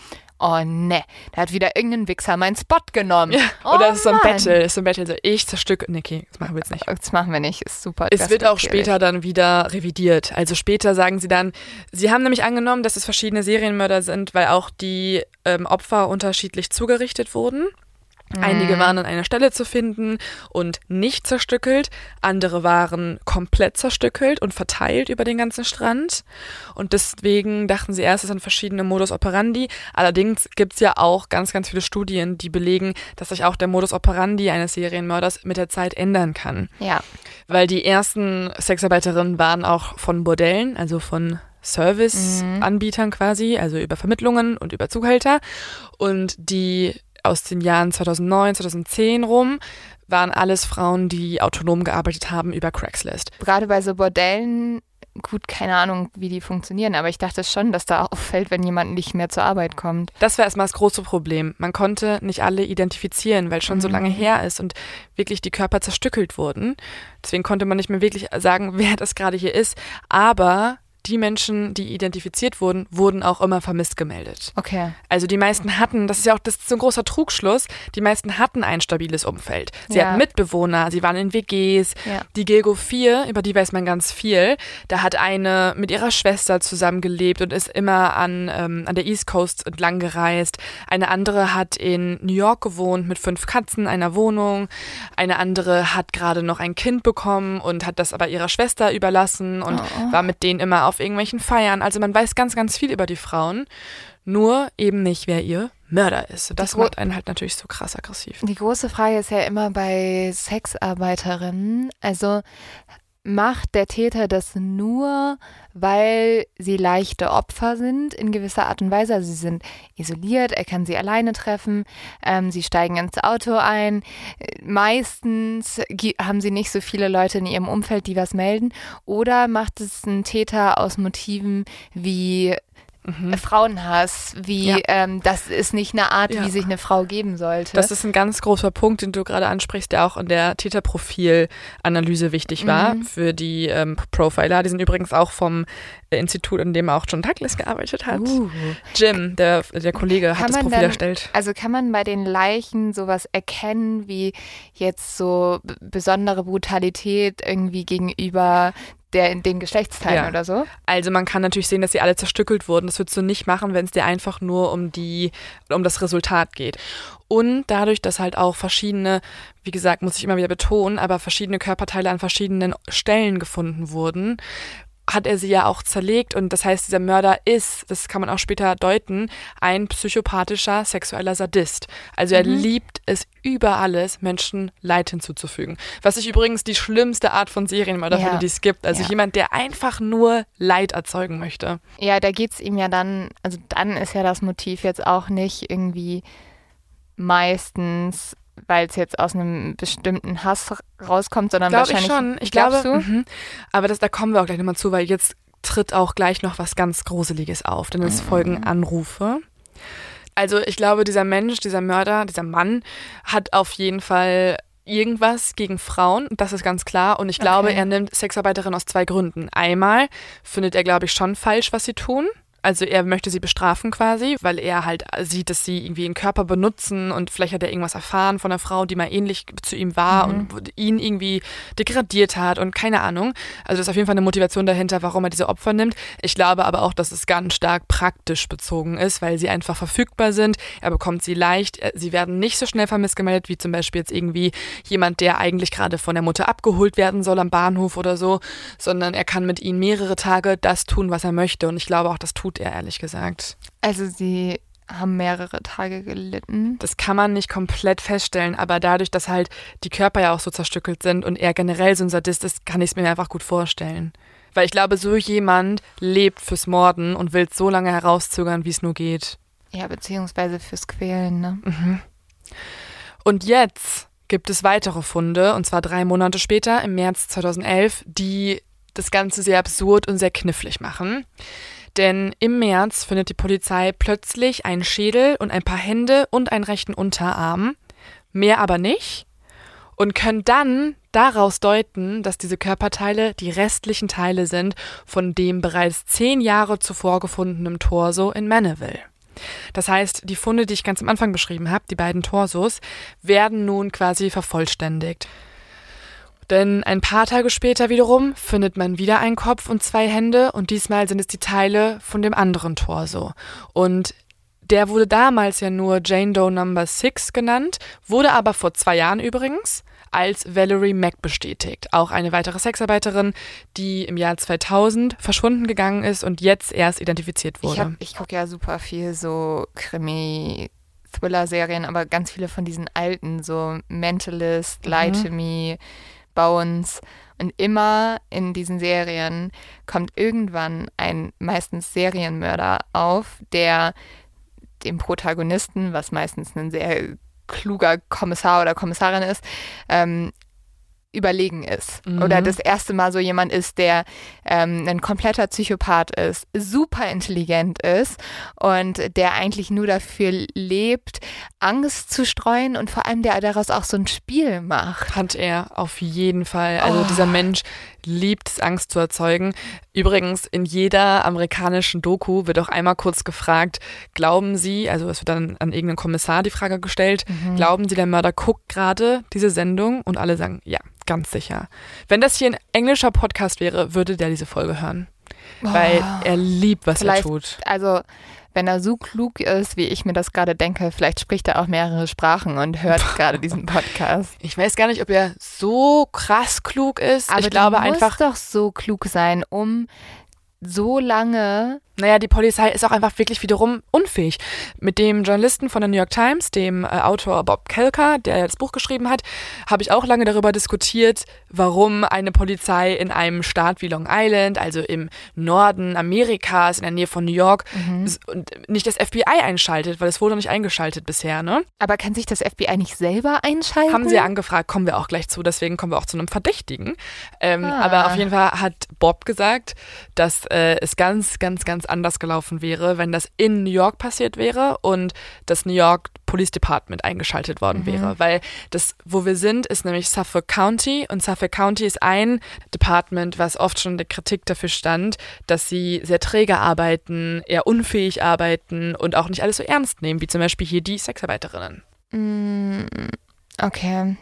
oh ne, da hat wieder irgendein Wichser meinen Spot genommen. Oh, Oder es ist so ein Mann. Battle, es ist so ein Battle, so ich zerstücke. Nee, okay, das machen wir jetzt nicht. Das machen wir nicht, ist super. Es wird auch später dann wieder revidiert. Also später sagen sie dann, sie haben nämlich angenommen, dass es verschiedene Serienmörder sind, weil auch die ähm, Opfer unterschiedlich zugerichtet wurden. Einige waren an einer Stelle zu finden und nicht zerstückelt, andere waren komplett zerstückelt und verteilt über den ganzen Strand. Und deswegen dachten sie erst, sind verschiedene Modus operandi. Allerdings gibt es ja auch ganz, ganz viele Studien, die belegen, dass sich auch der Modus operandi eines Serienmörders mit der Zeit ändern kann Ja, weil die ersten Sexarbeiterinnen waren auch von Bordellen, also von Serviceanbietern quasi, also über Vermittlungen und über Zuhälter. Und die aus den Jahren 2009, 2010 rum waren alles Frauen, die autonom gearbeitet haben über Craigslist. gerade bei so Bordellen, gut, keine Ahnung, wie die funktionieren, aber ich dachte schon, dass da auffällt, wenn jemand nicht mehr zur Arbeit kommt. Das war erstmal das große Problem. Man konnte nicht alle identifizieren, weil schon so lange her ist und wirklich die Körper zerstückelt wurden. Deswegen konnte man nicht mehr wirklich sagen, wer das gerade hier ist. Aber die Menschen, die identifiziert wurden, wurden auch immer vermisst gemeldet. Okay. Also die meisten hatten, das ist ja auch das ist so ein großer Trugschluss, die meisten hatten ein stabiles Umfeld. Sie Ja. hatten Mitbewohner, sie waren in WGs. Ja. Die Gilgo 4, über die weiß man ganz viel, da hat eine mit ihrer Schwester zusammengelebt und ist immer an, ähm, an der East Coast entlang gereist. Eine andere hat in New York gewohnt mit fünf Katzen, einer Wohnung. Eine andere hat gerade noch ein Kind bekommen und hat das aber ihrer Schwester überlassen und war mit denen immer auf irgendwelchen Feiern. Also man weiß ganz, ganz viel über die Frauen. Nur eben nicht, wer ihr Mörder ist. Und Das macht einen halt natürlich so krass aggressiv. Die große Frage ist ja immer bei Sexarbeiterinnen, also macht der Täter das nur, weil sie leichte Opfer sind in gewisser Art und Weise. Also sie sind isoliert, er kann sie alleine treffen, ähm, sie steigen ins Auto ein. Meistens haben sie nicht so viele Leute in ihrem Umfeld, die was melden. Oder macht es ein Täter aus Motiven wie äh, Frauenhass, wie Ja. ähm, das ist nicht eine Art, Ja. wie sich eine Frau geben sollte. Das ist ein ganz großer Punkt, den du gerade ansprichst, der auch in der Täterprofilanalyse wichtig war für die ähm, Profiler. Die sind übrigens auch vom äh, Institut, in dem auch John Douglas gearbeitet hat. Uh. Jim, der, der Kollege, hat das Profil dann, erstellt. Also kann man bei den Leichen sowas erkennen, wie jetzt so besondere Brutalität irgendwie gegenüber der, den Geschlechtsteilen Ja. oder so? Also man kann natürlich sehen, dass sie alle zerstückelt wurden. Das würdest du nicht machen, wenn es dir einfach nur um die, um das Resultat geht. Und dadurch, dass halt auch verschiedene, wie gesagt, muss ich immer wieder betonen, aber verschiedene Körperteile an verschiedenen Stellen gefunden wurden, hat er sie ja auch zerlegt und das heißt, dieser Mörder ist, das kann man auch später deuten, ein psychopathischer sexueller Sadist. Also er liebt es über alles, Menschen Leid hinzuzufügen. Was ich übrigens die schlimmste Art von Serienmörder Ja. finde, die es gibt. Also Ja. jemand, der einfach nur Leid erzeugen möchte. Ja, da geht's ihm ja dann, also dann ist ja das Motiv jetzt auch nicht irgendwie meistens, weil es jetzt aus einem bestimmten Hass rauskommt, sondern Glaube ich wahrscheinlich. schon. Ich glaube, mhm. aber das, da kommen wir auch gleich nochmal zu, weil jetzt tritt auch gleich noch was ganz Gruseliges auf, denn es folgen Anrufe. Also ich glaube, dieser Mensch, dieser Mörder, dieser Mann hat auf jeden Fall irgendwas gegen Frauen, das ist ganz klar. Und ich glaube, Okay. er nimmt Sexarbeiterinnen aus zwei Gründen. Einmal findet er, glaube ich, schon falsch, was sie tun. Also er möchte sie bestrafen quasi, weil er halt sieht, dass sie irgendwie ihren Körper benutzen und vielleicht hat er irgendwas erfahren von einer Frau, die mal ähnlich zu ihm war und ihn irgendwie degradiert hat und keine Ahnung. Also das ist auf jeden Fall eine Motivation dahinter, warum er diese Opfer nimmt. Ich glaube aber auch, dass es ganz stark praktisch bezogen ist, weil sie einfach verfügbar sind. Er bekommt sie leicht. Er- Sie werden nicht so schnell vermisst gemeldet, wie zum Beispiel jetzt irgendwie jemand, der eigentlich gerade von der Mutter abgeholt werden soll am Bahnhof oder so, sondern er kann mit ihnen mehrere Tage das tun, was er möchte. Und ich glaube auch, das tut er, ehrlich gesagt. Also sie haben mehrere Tage gelitten. Das kann man nicht komplett feststellen, aber dadurch, dass halt die Körper ja auch so zerstückelt sind und er generell so ein Sadist ist, kann ich es mir einfach gut vorstellen. Weil ich glaube, so jemand lebt fürs Morden und will es so lange herauszögern, wie es nur geht. Ja, beziehungsweise fürs Quälen, ne? Und jetzt gibt es weitere Funde, und zwar drei Monate später, im März 2011, die das Ganze sehr absurd und sehr knifflig machen. Denn im März findet die Polizei plötzlich einen Schädel und ein paar Hände und einen rechten Unterarm, mehr aber nicht, und können dann daraus deuten, dass diese Körperteile die restlichen Teile sind von dem bereits zehn Jahre zuvor gefundenen Torso in Maneville. Das heißt, die Funde, die ich ganz am Anfang beschrieben habe, die beiden Torsos, werden nun quasi vervollständigt. Denn ein paar Tage später wiederum findet man wieder einen Kopf und zwei Hände und diesmal sind es die Teile von dem anderen Torso. Und der wurde damals ja nur Jane Doe Number 6 genannt, wurde aber vor zwei Jahren übrigens als Valerie Mack bestätigt. Auch eine weitere Sexarbeiterin, die im Jahr 2000 verschwunden gegangen ist und jetzt erst identifiziert wurde. Ich, ich gucke ja super viel so Krimi. Thriller-Serien, aber ganz viele von diesen alten, so Mentalist, Lie to Me, Bones. Und immer in diesen Serien kommt irgendwann ein meistens Serienmörder auf, der dem Protagonisten, was meistens ein sehr kluger Kommissar oder Kommissarin ist, ähm, überlegen ist. Mhm. Oder das erste Mal so jemand ist, der ähm, ein kompletter Psychopath ist, super intelligent ist und der eigentlich nur dafür lebt, Angst zu streuen und vor allem der daraus auch so ein Spiel macht. Hat er auf jeden Fall. Also Oh. dieser Mensch liebt es, Angst zu erzeugen. Übrigens, in jeder amerikanischen Doku wird auch einmal kurz gefragt, glauben Sie, also es wird dann an irgendeinen Kommissar die Frage gestellt, Mhm. glauben Sie, der Mörder guckt gerade diese Sendung? Und alle sagen, ja, ganz sicher. Wenn das hier ein englischer Podcast wäre, würde der diese Folge hören. Weil er liebt, was er Vielleicht- tut. Also, wenn er so klug ist, wie ich mir das gerade denke, vielleicht spricht er auch mehrere Sprachen und hört gerade diesen Podcast. Ich weiß gar nicht, ob er so krass klug ist. Aber ich glaube du musst einfach, doch so klug sein, um so lange Naja, die Polizei ist auch einfach wirklich wiederum unfähig. Mit dem Journalisten von der New York Times, dem äh, Autor Bob Kelker, der das Buch geschrieben hat, habe ich auch lange darüber diskutiert, warum eine Polizei in einem Staat wie Long Island, also im Norden Amerikas, in der Nähe von New York, und nicht das FBI einschaltet, weil es wurde noch nicht eingeschaltet bisher, ne? Aber kann sich das FBI nicht selber einschalten? Haben sie ja angefragt, kommen wir auch gleich zu, deswegen kommen wir auch zu einem Verdächtigen. Ähm, Ah. Aber auf jeden Fall hat Bob gesagt, dass äh, es ganz, ganz, ganz anders gelaufen wäre, wenn das in New York passiert wäre und das New York Police Department eingeschaltet worden wäre. Weil das, wo wir sind, ist nämlich Suffolk County und Suffolk County ist ein Department, was oft schon der Kritik dafür stand, dass sie sehr träge arbeiten, eher unfähig arbeiten und auch nicht alles so ernst nehmen, wie zum Beispiel hier die Sexarbeiterinnen. Mm, okay.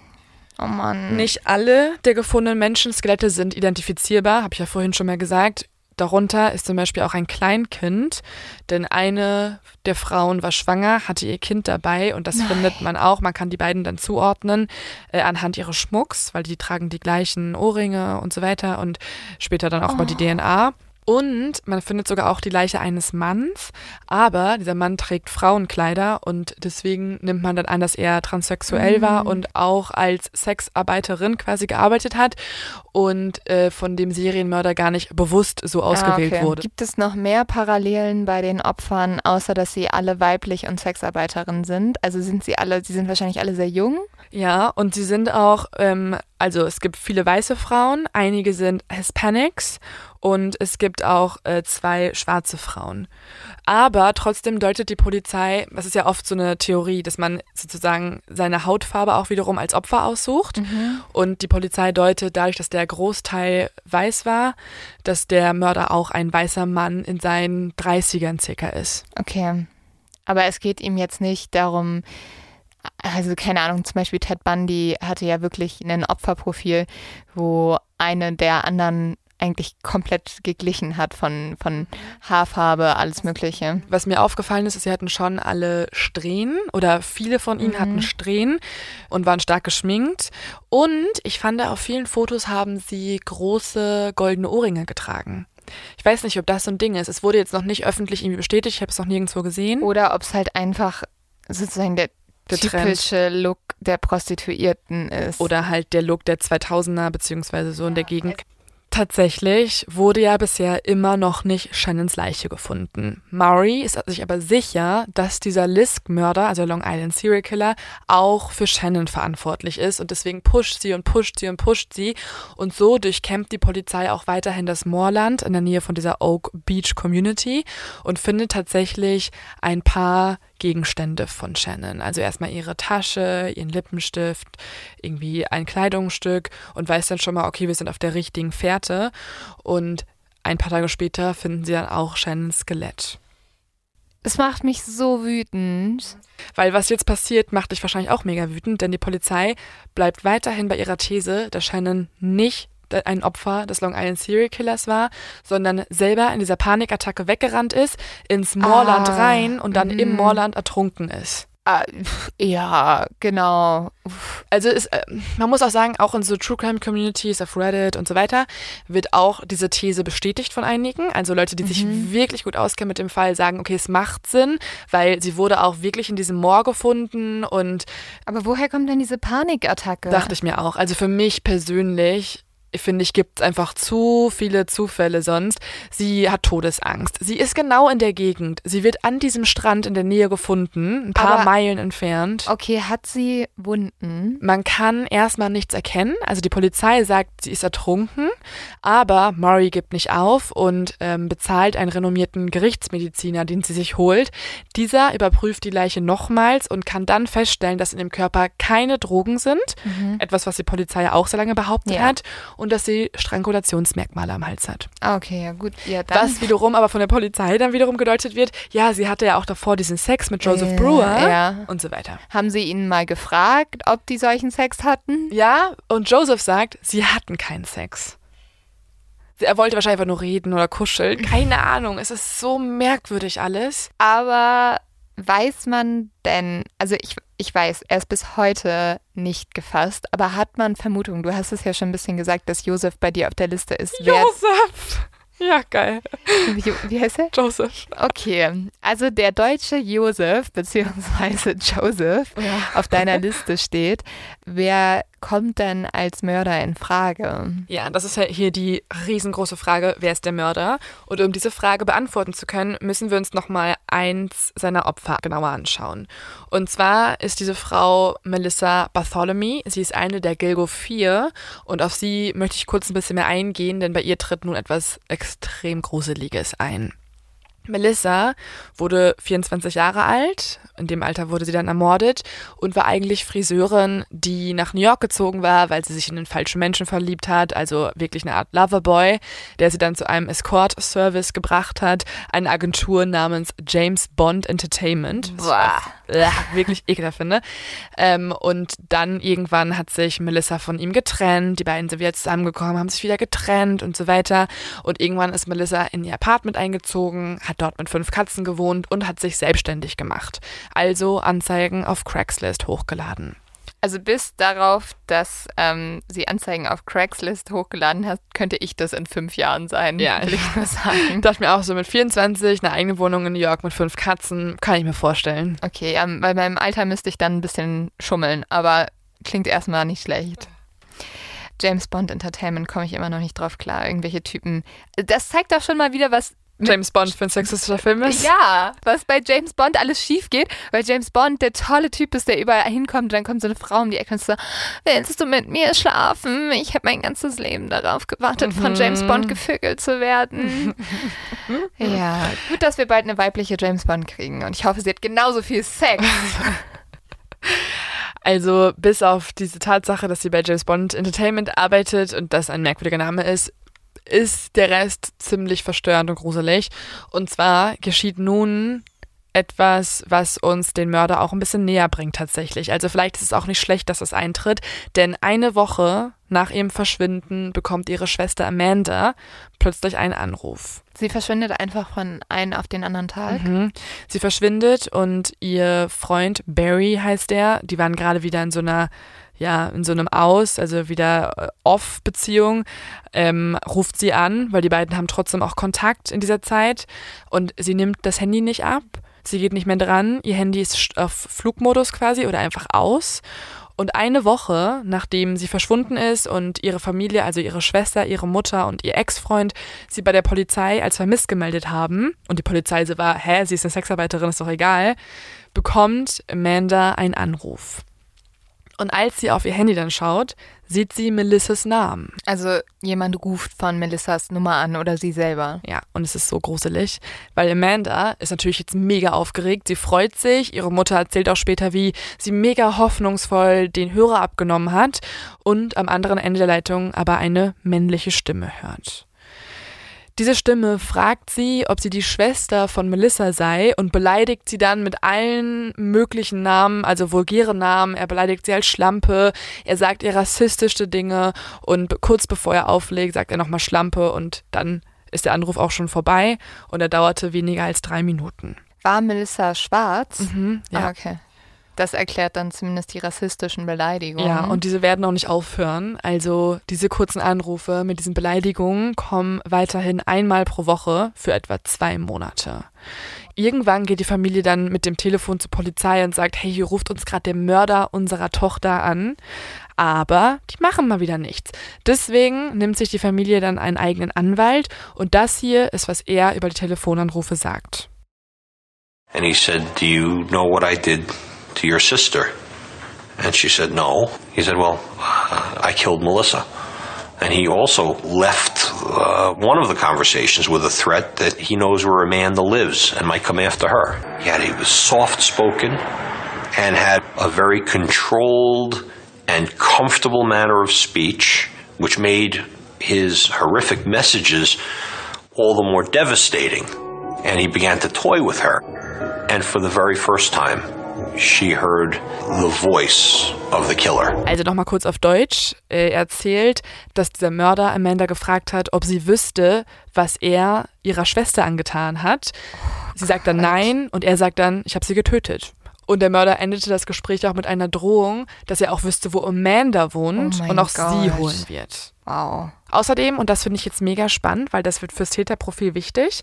Oh Mann. Nicht alle der gefundenen Menschenskelette sind identifizierbar, habe ich ja vorhin schon mal gesagt. Darunter ist zum Beispiel auch ein Kleinkind, denn eine der Frauen war schwanger, hatte ihr Kind dabei und das Nein. findet man auch. Man kann die beiden dann zuordnen äh, anhand ihres Schmucks, weil die tragen die gleichen Ohrringe und so weiter und später dann auch mal die DNA. Und man findet sogar auch die Leiche eines Manns, aber dieser Mann trägt Frauenkleider und deswegen nimmt man dann an, dass er transsexuell war und auch als Sexarbeiterin quasi gearbeitet hat und äh, von dem Serienmörder gar nicht bewusst so ausgewählt ah, okay. wurde. Gibt es noch mehr Parallelen bei den Opfern, außer dass sie alle weiblich und Sexarbeiterinnen sind? Also sind sie alle, sie sind wahrscheinlich alle sehr jung? Ja, und sie sind auch, ähm, also es gibt viele weiße Frauen, einige sind Hispanics und es gibt auch äh, zwei schwarze Frauen. Aber trotzdem deutet die Polizei, das ist ja oft so eine Theorie, dass man sozusagen seine Hautfarbe auch wiederum als Opfer aussucht. Und die Polizei deutet dadurch, dass der Großteil weiß war, dass der Mörder auch ein weißer Mann in seinen 30ern circa ist. Okay. Aber es geht ihm jetzt nicht darum, also keine Ahnung, zum Beispiel Ted Bundy hatte ja wirklich ein Opferprofil, wo eine der anderen eigentlich komplett geglichen hat von, von Haarfarbe, alles Mögliche. Was mir aufgefallen ist, ist, sie hatten schon alle Strähnen oder viele von ihnen hatten Strähnen und waren stark geschminkt. Und ich fand, auf vielen Fotos haben sie große goldene Ohrringe getragen. Ich weiß nicht, ob das so ein Ding ist. Es wurde jetzt noch nicht öffentlich irgendwie bestätigt. Ich habe es noch nirgendwo gesehen. Oder ob es halt einfach sozusagen der, Der Trend. typische Look der Prostituierten ist. Oder halt der Look der 2000er beziehungsweise so in der Gegend. Tatsächlich wurde ja bisher immer noch nicht Shannons Leiche gefunden. Maury ist sich aber sicher, dass dieser Lisk-Mörder, also Long Island Serial Killer, auch für Shannon verantwortlich ist und deswegen pusht sie und pusht sie und pusht sie und so durchkämmt die Polizei auch weiterhin das Moorland in der Nähe von dieser Oak Beach Community und findet tatsächlich ein paar Gegenstände von Shannon. Also erstmal ihre Tasche, ihren Lippenstift, irgendwie ein Kleidungsstück und weiß dann schon mal, okay, wir sind auf der richtigen Fährte. Und ein paar Tage später finden sie dann auch Shannons Skelett. Es macht mich so wütend. Weil was jetzt passiert, macht dich wahrscheinlich auch mega wütend, denn die Polizei bleibt weiterhin bei ihrer These, das scheinen nicht ein Opfer des Long Island Serial Killers war, sondern selber in dieser Panikattacke weggerannt ist, ins Moorland Ah, rein und dann im mhm. Moorland ertrunken ist. Ah, ja, genau. Also ist, äh, man muss auch sagen, auch in so True Crime Communities auf Reddit und so weiter wird auch diese These bestätigt von einigen. Also Leute, die sich wirklich gut auskennen mit dem Fall, sagen, okay, es macht Sinn, weil sie wurde auch wirklich in diesem Moor gefunden und Aber woher kommt denn diese Panikattacke? dachte ich mir auch. Also für mich persönlich finde ich, gibt es einfach zu viele Zufälle sonst. Sie hat Todesangst. Sie ist genau in der Gegend. Sie wird an diesem Strand in der Nähe gefunden, ein paar Aber- Meilen entfernt. Okay, hat sie Wunden? Man kann erstmal nichts erkennen. Also die Polizei sagt, sie ist ertrunken, aber Murray gibt nicht auf und ähm, bezahlt einen renommierten Gerichtsmediziner, den sie sich holt. Dieser überprüft die Leiche nochmals und kann dann feststellen, dass in dem Körper keine Drogen sind. Etwas, was die Polizei ja auch so lange behauptet Ja. hat. Und dass sie Strangulationsmerkmale am Hals hat. Ah, okay, ja gut. Ja, dann. Was wiederum aber von der Polizei dann wiederum gedeutet wird, ja, sie hatte ja auch davor diesen Sex mit Joseph Ja, Brewer ja. und so weiter. Haben sie ihn mal gefragt, ob die solchen Sex hatten? Ja, und Joseph sagt, sie hatten keinen Sex. Er wollte wahrscheinlich einfach nur reden oder kuscheln. Keine Ahnung. Es ist so merkwürdig alles. Aber weiß man denn, also ich, ich weiß, er ist bis heute nicht gefasst, aber hat man Vermutungen, du hast es ja schon ein bisschen gesagt, dass Josef bei dir auf der Liste ist. Joseph! Ja, geil. wie, wie heißt er? Joseph. Okay, also der deutsche Josef beziehungsweise Joseph auf deiner Liste steht. Wer kommt denn als Mörder in Frage? Ja, das ist ja hier die riesengroße Frage, wer ist der Mörder? Und um diese Frage beantworten zu können, müssen wir uns nochmal eins seiner Opfer genauer anschauen. Und zwar ist diese Frau Melissa Bartholomew. Sie ist eine der Gilgo 4 und auf sie möchte ich kurz ein bisschen mehr eingehen, denn bei ihr tritt nun etwas extrem Gruseliges ein. Melissa wurde 24 Jahre alt, in dem Alter wurde sie dann ermordet und war eigentlich Friseurin, die nach New York gezogen war, weil sie sich in den falschen Menschen verliebt hat, also wirklich eine Art Loverboy, der sie dann zu einem Escort-Service gebracht hat, eine Agentur namens James Bond Entertainment, was ich wirklich ekelhaft finde. Ähm, und dann irgendwann hat sich Melissa von ihm getrennt, die beiden sind wieder zusammengekommen, haben sich wieder getrennt und so weiter. Und irgendwann ist Melissa in ihr Apartment eingezogen, hat dort mit fünf Katzen gewohnt und hat sich selbstständig gemacht. Also Anzeigen auf Craigslist hochgeladen. Also bis darauf, dass ähm, sie Anzeigen auf Craigslist hochgeladen hat, könnte ich das in fünf Jahren sein. Ja, will ich nur sagen. Dachte mir auch so mit 24, eine eigene Wohnung in New York mit fünf Katzen, kann ich mir vorstellen. Okay, ähm, bei meinem Alter müsste ich dann ein bisschen schummeln, aber klingt erstmal nicht schlecht. James Bond Entertainment komme ich immer noch nicht drauf klar. Irgendwelche Typen. Das zeigt doch schon mal wieder, was. James Bond für ein sexistischer Film ist. Ja, was bei James Bond alles schief geht, weil James Bond der tolle Typ ist, der überall hinkommt und dann kommt so eine Frau um die Ecke und so, willst du mit mir schlafen? Ich habe mein ganzes Leben darauf gewartet, von James Bond gevögelt zu werden. ja, gut, dass wir bald eine weibliche James Bond kriegen und ich hoffe, sie hat genauso viel Sex. Also bis auf diese Tatsache, dass sie bei James Bond Entertainment arbeitet und das ein merkwürdiger Name ist, ist der Rest ziemlich verstörend und gruselig. Und zwar geschieht nun etwas, was uns den Mörder auch ein bisschen näher bringt tatsächlich. Also vielleicht ist es auch nicht schlecht, dass es eintritt, denn eine Woche nach ihrem Verschwinden bekommt ihre Schwester Amanda plötzlich einen Anruf. Sie verschwindet einfach von einem auf den anderen Tag. Mhm. Sie verschwindet und ihr Freund Barry heißt er, die waren gerade wieder in so einer ja, in so einem Aus, also wieder äh, Off-Beziehung, ähm, ruft sie an, weil die beiden haben trotzdem auch Kontakt in dieser Zeit und sie nimmt das Handy nicht ab, sie geht nicht mehr dran, ihr Handy ist st- auf Flugmodus quasi oder einfach aus. Und eine Woche, nachdem sie verschwunden ist und ihre Familie, also ihre Schwester, ihre Mutter und ihr Ex-Freund sie bei der Polizei als vermisst gemeldet haben und die Polizei so war, hä, sie ist eine Sexarbeiterin, ist doch egal, bekommt Amanda einen Anruf. Und als sie auf ihr Handy dann schaut, sieht sie Melissas Namen. Also jemand ruft von Melissas Nummer an oder sie selber. Ja, und es ist so gruselig, weil Amanda ist natürlich jetzt mega aufgeregt. Sie freut sich. Ihre Mutter erzählt auch später, wie sie mega hoffnungsvoll den Hörer abgenommen hat und am anderen Ende der Leitung aber eine männliche Stimme hört. Diese Stimme fragt sie, ob sie die Schwester von Melissa sei und beleidigt sie dann mit allen möglichen Namen, also vulgäre Namen. Er beleidigt sie als Schlampe, er sagt ihr rassistische Dinge und kurz bevor er auflegt, sagt er nochmal Schlampe und dann ist der Anruf auch schon vorbei und er dauerte weniger als drei Minuten. War Melissa schwarz? Mhm, ja. Ah, okay. Das erklärt dann zumindest die rassistischen Beleidigungen. Ja, und diese werden auch nicht aufhören. Also diese kurzen Anrufe mit diesen Beleidigungen kommen weiterhin einmal pro Woche für etwa zwei Monate. Irgendwann geht die Familie dann mit dem Telefon zur Polizei und sagt, hey, hier ruft uns gerade der Mörder unserer Tochter an. Aber die machen mal wieder nichts. Deswegen nimmt sich die Familie dann einen eigenen Anwalt und das hier ist, was er über die Telefonanrufe sagt. And he said, Do you know what I did to your sister? And she said, No. He said, Well, I killed Melissa. And he also left uh, one of the conversations with a threat that he knows where Amanda lives and might come after her. Yet he was soft spoken and had a very controlled and comfortable manner of speech, which made his horrific messages all the more devastating. And he began to toy with her. And for the very first time, she heard the voice of the killer. Also nochmal kurz auf Deutsch. Er erzählt, dass dieser Mörder Amanda gefragt hat, ob sie wüsste, was er ihrer Schwester angetan hat. Sie sagt dann nein und er sagt dann, ich habe sie getötet. Und der Mörder endete das Gespräch auch mit einer Drohung, dass er auch wüsste, wo Amanda wohnt Oh und auch Gott. sie holen wird. Wow. Außerdem, und das finde ich jetzt mega spannend, weil das wird fürs Täterprofil wichtig,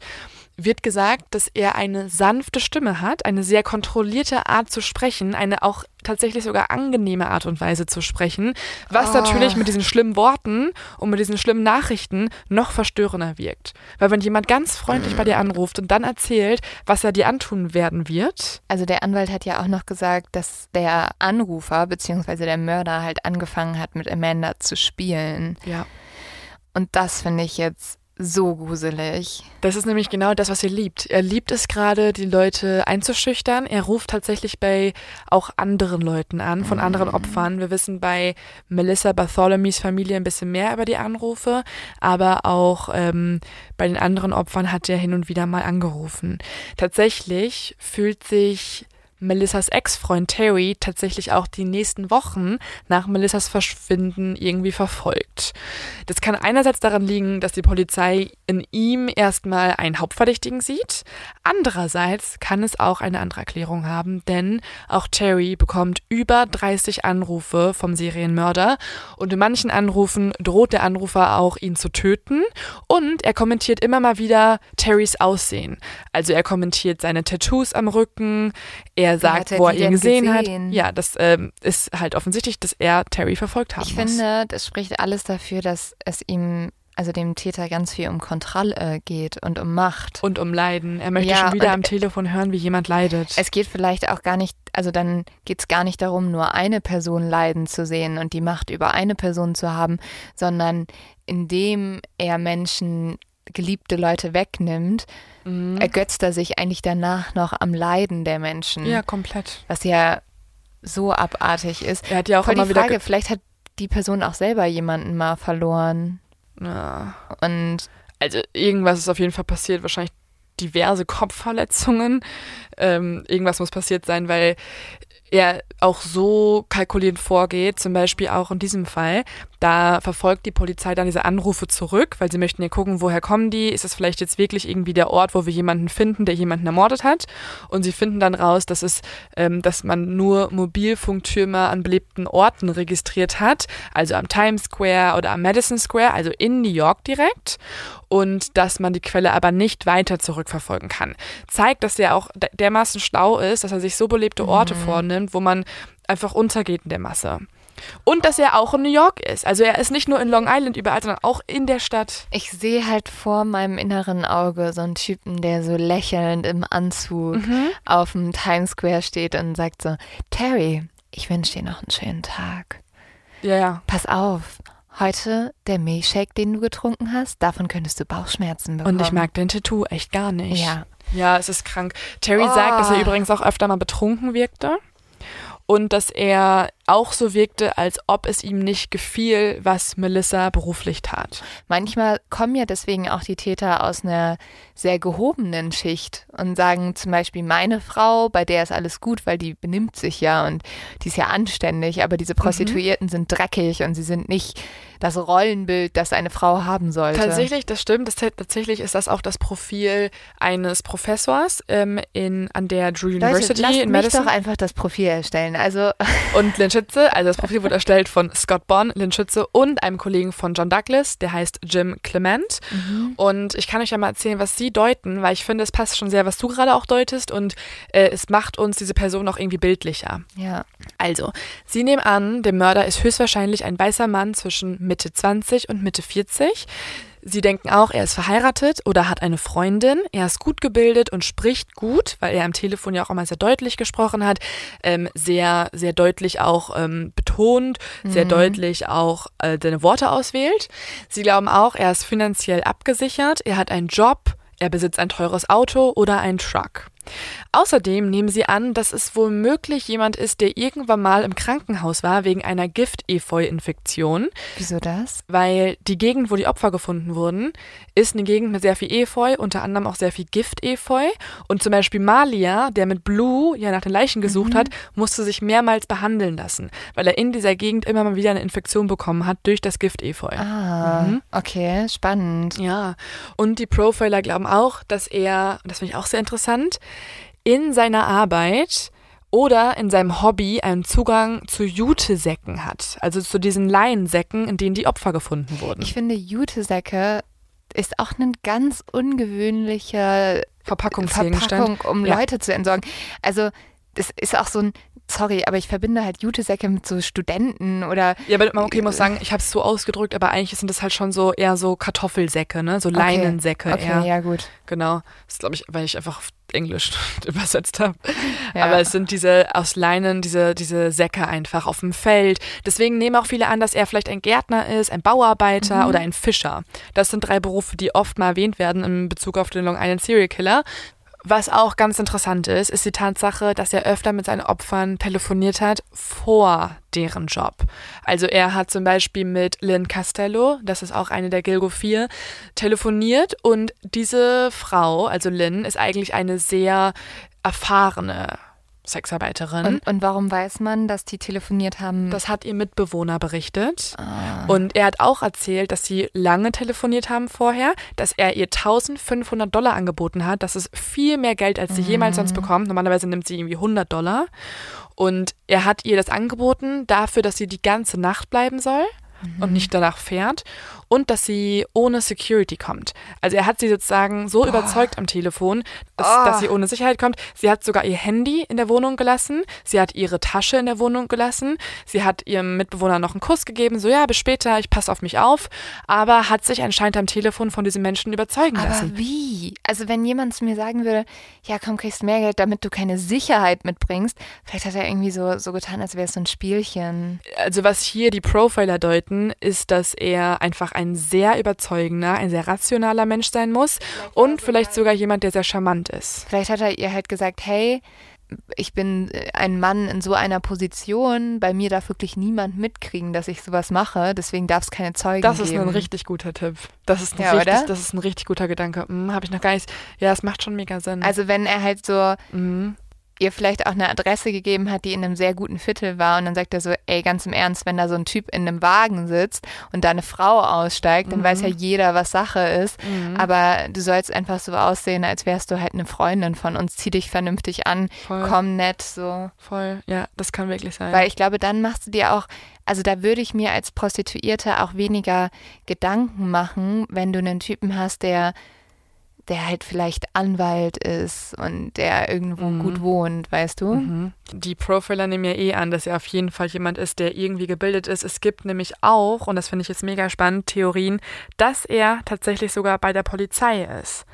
wird gesagt, dass er eine sanfte Stimme hat, eine sehr kontrollierte Art zu sprechen, eine auch tatsächlich sogar angenehme Art und Weise zu sprechen, was Oh. natürlich mit diesen schlimmen Worten und mit diesen schlimmen Nachrichten noch verstörender wirkt. Weil wenn jemand ganz freundlich bei dir anruft und dann erzählt, was er dir antun werden wird, Also der Anwalt hat ja auch noch gesagt, dass der Anrufer bzw. der Mörder halt angefangen hat, mit Amanda zu spielen. ja. Und das finde ich jetzt so gruselig. Das ist nämlich genau das, was er liebt. Er liebt es gerade, die Leute einzuschüchtern. Er ruft tatsächlich bei auch anderen Leuten an, von anderen Opfern. Wir wissen bei Melissa Bartholomew's Familie ein bisschen mehr über die Anrufe, aber auch ähm, bei den anderen Opfern hat er hin und wieder mal angerufen. Tatsächlich fühlt sich Melissas Ex-Freund Terry tatsächlich auch die nächsten Wochen nach Melissas Verschwinden irgendwie verfolgt. Das kann einerseits daran liegen, dass die Polizei in ihm erstmal einen Hauptverdächtigen sieht. Andererseits kann es auch eine andere Erklärung haben, denn auch Terry bekommt über 30 Anrufe vom Serienmörder und in manchen Anrufen droht der Anrufer auch, ihn zu töten und er kommentiert immer mal wieder Terrys Aussehen. Also er kommentiert seine Tattoos am Rücken, er sagt, er wo er ihn gesehen, gesehen? hat. Ja, das ähm, ist halt offensichtlich, dass er Terry verfolgt haben Ich muss. finde, das spricht alles dafür, dass es ihm, also dem Täter ganz viel um Kontrolle geht und um Macht. und um Leiden. Er möchte Ja, schon wieder am Telefon hören, wie jemand leidet. Es geht vielleicht auch gar nicht, also dann geht es gar nicht darum, nur eine Person leiden zu sehen und die Macht über eine Person zu haben, sondern indem er Menschen, geliebte Leute wegnimmt, ergötzt er sich eigentlich danach noch am Leiden der Menschen. ja, komplett. Was ja so abartig ist. Er hat ja auch Voll immer die wieder. Frage, ge- vielleicht hat die Person auch selber jemanden mal verloren. Ja. Und Also irgendwas ist auf jeden Fall passiert, wahrscheinlich diverse Kopfverletzungen. Ähm, irgendwas muss passiert sein, weil er auch so kalkulierend vorgeht, zum Beispiel auch in diesem Fall. Da verfolgt die Polizei dann diese Anrufe zurück, weil sie möchten ja gucken, woher kommen die? Ist es vielleicht jetzt wirklich irgendwie der Ort, wo wir jemanden finden, der jemanden ermordet hat? Und sie finden dann raus, dass es, ähm, dass man nur Mobilfunktürme an belebten Orten registriert hat, also am Times Square oder am Madison Square, also in New York direkt. Und dass man die Quelle aber nicht weiter zurückverfolgen kann. Zeigt, dass er auch de- dermaßen schlau ist, dass er sich so belebte Orte vornimmt, wo man einfach untergeht in der Masse. Und dass er auch in New York ist. Also er ist nicht nur in Long Island überall, sondern auch in der Stadt. ich sehe halt vor meinem inneren Auge so einen Typen, der so lächelnd im Anzug Mhm. auf dem Times Square steht und sagt so, Terry, ich wünsche dir noch einen schönen Tag. Ja, ja. Pass auf, heute der Milchshake, den du getrunken hast, davon könntest du Bauchschmerzen bekommen. Und ich mag dein Tattoo echt gar nicht. Ja. Ja, es ist krank. Terry Oh. sagt, dass er übrigens auch öfter mal betrunken wirkte. Und dass er auch so wirkte, als ob es ihm nicht gefiel, was Melissa beruflich tat. Manchmal kommen ja deswegen auch die Täter aus einer sehr gehobenen Schicht und sagen zum Beispiel, meine Frau, bei der ist alles gut, weil die benimmt sich ja und die ist ja anständig, aber diese Prostituierten mhm. sind dreckig und sie sind nicht das Rollenbild, das eine Frau haben sollte. Tatsächlich, das stimmt. Das, tatsächlich ist das auch das Profil eines Professors ähm, in, an der Drew University Leute, in Madison. Mich doch einfach das Profil erstellen. Also und Lynn Schütze, also das Profil wurde erstellt von Scott Bonn, Lynn Schütze und einem Kollegen von John Douglas, der heißt Jim Clement. Mhm. Und ich kann euch ja mal erzählen, was sie deuten, weil ich finde, es passt schon sehr, was du gerade auch deutest und äh, es macht uns diese Person auch irgendwie bildlicher. Ja. Also, sie nehmen an, der Mörder ist höchstwahrscheinlich ein weißer Mann zwischen Mitte 20 und Mitte 40. Sie denken auch, er ist verheiratet oder hat eine Freundin. Er ist gut gebildet und spricht gut, weil er am Telefon ja auch immer sehr deutlich gesprochen hat, ähm, sehr, sehr deutlich auch ähm, betont, mhm. sehr deutlich auch äh, seine Worte auswählt. Sie glauben auch, er ist finanziell abgesichert, er hat einen Job, er besitzt ein teures Auto oder einen Truck. Außerdem nehmen sie an, dass es womöglich jemand ist, der irgendwann mal im Krankenhaus war wegen einer Gift-Efeu-Infektion. Wieso das? Weil die Gegend, wo die Opfer gefunden wurden, ist eine Gegend mit sehr viel Efeu, unter anderem auch sehr viel Gift-Efeu. Und zum Beispiel Malia, der mit Blue ja nach den Leichen gesucht mhm. hat, musste sich mehrmals behandeln lassen, weil er in dieser Gegend immer mal wieder eine Infektion bekommen hat durch das Gift-Efeu. Ah, mhm. okay, spannend. Ja, und die Profiler glauben auch, dass er, das finde ich auch sehr interessant, in seiner Arbeit oder in seinem Hobby einen Zugang zu Jutesäcken hat. Also zu diesen Laiensäcken, in denen die Opfer gefunden wurden. Ich finde, Jutesäcke ist auch ein ganz ungewöhnlicher Verpackungsgegenstand, Verpackung, um ja. Leute zu entsorgen. Also das ist auch so ein sorry, aber ich verbinde halt Jutesäcke mit so Studenten oder. Ja, aber okay, ich muss sagen, ich habe es so ausgedrückt, aber eigentlich sind das halt schon so eher so Kartoffelsäcke, ne? So okay. Leinensäcke. Okay, eher. ja, gut. Genau. Das ist, glaube ich, weil ich einfach auf Englisch übersetzt habe. Ja. Aber es sind diese aus Leinen, diese, diese Säcke einfach auf dem Feld. Deswegen nehmen auch viele an, dass er vielleicht ein Gärtner ist, ein Bauarbeiter mhm. oder ein Fischer. Das sind drei Berufe, die oft mal erwähnt werden in Bezug auf den Long Island Serial Killer. Was auch ganz interessant ist, ist die Tatsache, dass er öfter mit seinen Opfern telefoniert hat vor deren Job. Also er hat zum Beispiel mit Lynn Castello, das ist auch eine der Gilgo 4, telefoniert und diese Frau, also Lynn, ist eigentlich eine sehr erfahrene Sexarbeiterin. Und, und, warum weiß man, dass die telefoniert haben? Das hat ihr Mitbewohner berichtet. Ah. Und er hat auch erzählt, dass sie lange telefoniert haben vorher, dass er ihr 1500 Dollar angeboten hat. Das ist viel mehr Geld, als sie mhm. jemals sonst bekommt. Normalerweise nimmt sie irgendwie 100 Dollar. Und er hat ihr das angeboten dafür, dass sie die ganze Nacht bleiben soll mhm. und nicht danach fährt und dass sie ohne Security kommt. Also er hat sie sozusagen so Boah. überzeugt am Telefon, dass, oh. dass, sie ohne Sicherheit kommt. Sie hat sogar ihr Handy in der Wohnung gelassen, sie hat ihre Tasche in der Wohnung gelassen, sie hat ihrem Mitbewohner noch einen Kuss gegeben, so ja, bis später, ich passe auf mich auf, aber hat sich anscheinend am Telefon von diesem Menschen überzeugen aber lassen. wie? Also wenn jemand zu mir sagen würde, ja komm, kriegst mehr Geld, damit du keine Sicherheit mitbringst, vielleicht hat er irgendwie so, so getan, als wäre es so ein Spielchen. Also was hier die Profiler deuten, ist, dass er einfach ein sehr überzeugender, ein sehr rationaler Mensch sein muss vielleicht und vielleicht sogar jemand, der sehr charmant ist. Vielleicht hat er ihr halt gesagt, hey, ich bin äh, ein Mann in so einer Position, bei mir darf wirklich niemand mitkriegen, dass ich sowas mache, deswegen darf es keine Zeugen geben. Das ist geben. ein richtig guter Tipp. Das ist ein, ja, richtig, das ist ein richtig guter Gedanke. Hm, Habe ich noch gar nicht. Ja, es macht schon mega Sinn. Also wenn er halt so mhm ihr vielleicht auch eine Adresse gegeben hat, die in einem sehr guten Viertel war und dann sagt er so, ey, ganz im Ernst, wenn da so ein Typ in einem Wagen sitzt und da eine Frau aussteigt, dann mhm. weiß ja jeder, was Sache ist, mhm. aber du sollst einfach so aussehen, als wärst du halt eine Freundin von uns, zieh dich vernünftig an, Voll. komm nett, so. Voll, ja, das kann wirklich sein. Weil ich glaube, dann machst du dir auch, also da würde ich mir als Prostituierte auch weniger Gedanken machen, wenn du einen Typen hast, der der halt vielleicht Anwalt ist und der irgendwo mhm. gut wohnt, weißt du? Mhm. Die Profiler nehmen ja eh an, dass er auf jeden Fall jemand ist, der irgendwie gebildet ist. Es gibt nämlich auch, und das finde ich jetzt mega spannend, Theorien, dass er tatsächlich sogar bei der Polizei ist.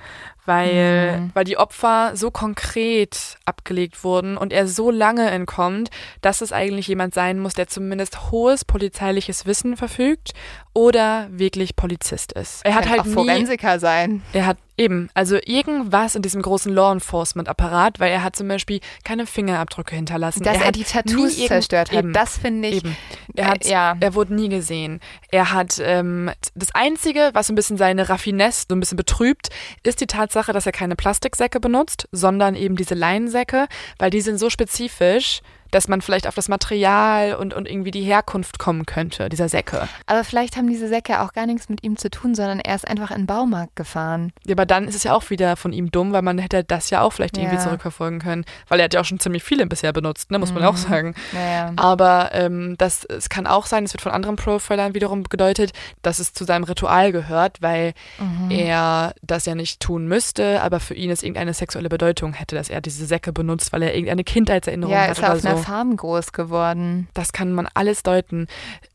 weil, Mhm. weil die Opfer so konkret abgelegt wurden und er so lange entkommt, dass es eigentlich jemand sein muss, der zumindest hohes polizeiliches Wissen verfügt oder wirklich Polizist ist. Er hat Kann halt auch nie, Forensiker sein. er hat eben, also irgendwas in diesem großen Law Enforcement Apparat, weil er hat zum Beispiel keine Fingerabdrücke hinterlassen. Dass er, hat die Tattoos zerstört hat, eben. das finde ich. Eben. Er hat, Äh, ja. er wurde nie gesehen. Er hat ähm, das Einzige, was so ein bisschen seine Raffinesse so ein bisschen betrübt, ist die Tatsache, dass er keine Plastiksäcke benutzt, sondern eben diese Leinsäcke, weil die sind so spezifisch, dass man vielleicht auf das Material und, und irgendwie die Herkunft kommen könnte, dieser Säcke. Aber vielleicht haben diese Säcke auch gar nichts mit ihm zu tun, sondern er ist einfach in den Baumarkt gefahren. Ja, Aber dann ist es ja auch wieder von ihm dumm, weil man hätte das ja auch vielleicht irgendwie Ja. zurückverfolgen können. Weil er hat ja auch schon ziemlich viele bisher benutzt, ne, muss man auch sagen. Naja. Aber ähm, das, es kann auch sein, es wird von anderen Profilern wiederum gedeutet, dass es zu seinem Ritual gehört, weil Mhm. er das ja nicht tun müsste, aber für ihn es irgendeine sexuelle Bedeutung hätte, dass er diese Säcke benutzt, weil er irgendeine Kindheitserinnerung Ja, hat er oder auf so. Farm groß geworden. Das kann man alles deuten.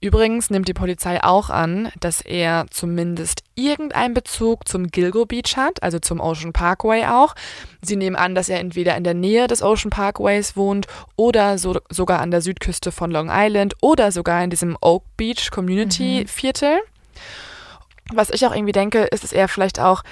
Übrigens nimmt die Polizei auch an, dass er zumindest irgendeinen Bezug zum Gilgo Beach hat, also zum Ocean Parkway auch. Sie nehmen an, dass er entweder in der Nähe des Ocean Parkways wohnt oder so, sogar an der Südküste von Long Island oder sogar in diesem Oak Beach Community Viertel. Was ich auch irgendwie denke, ist, dass er vielleicht auch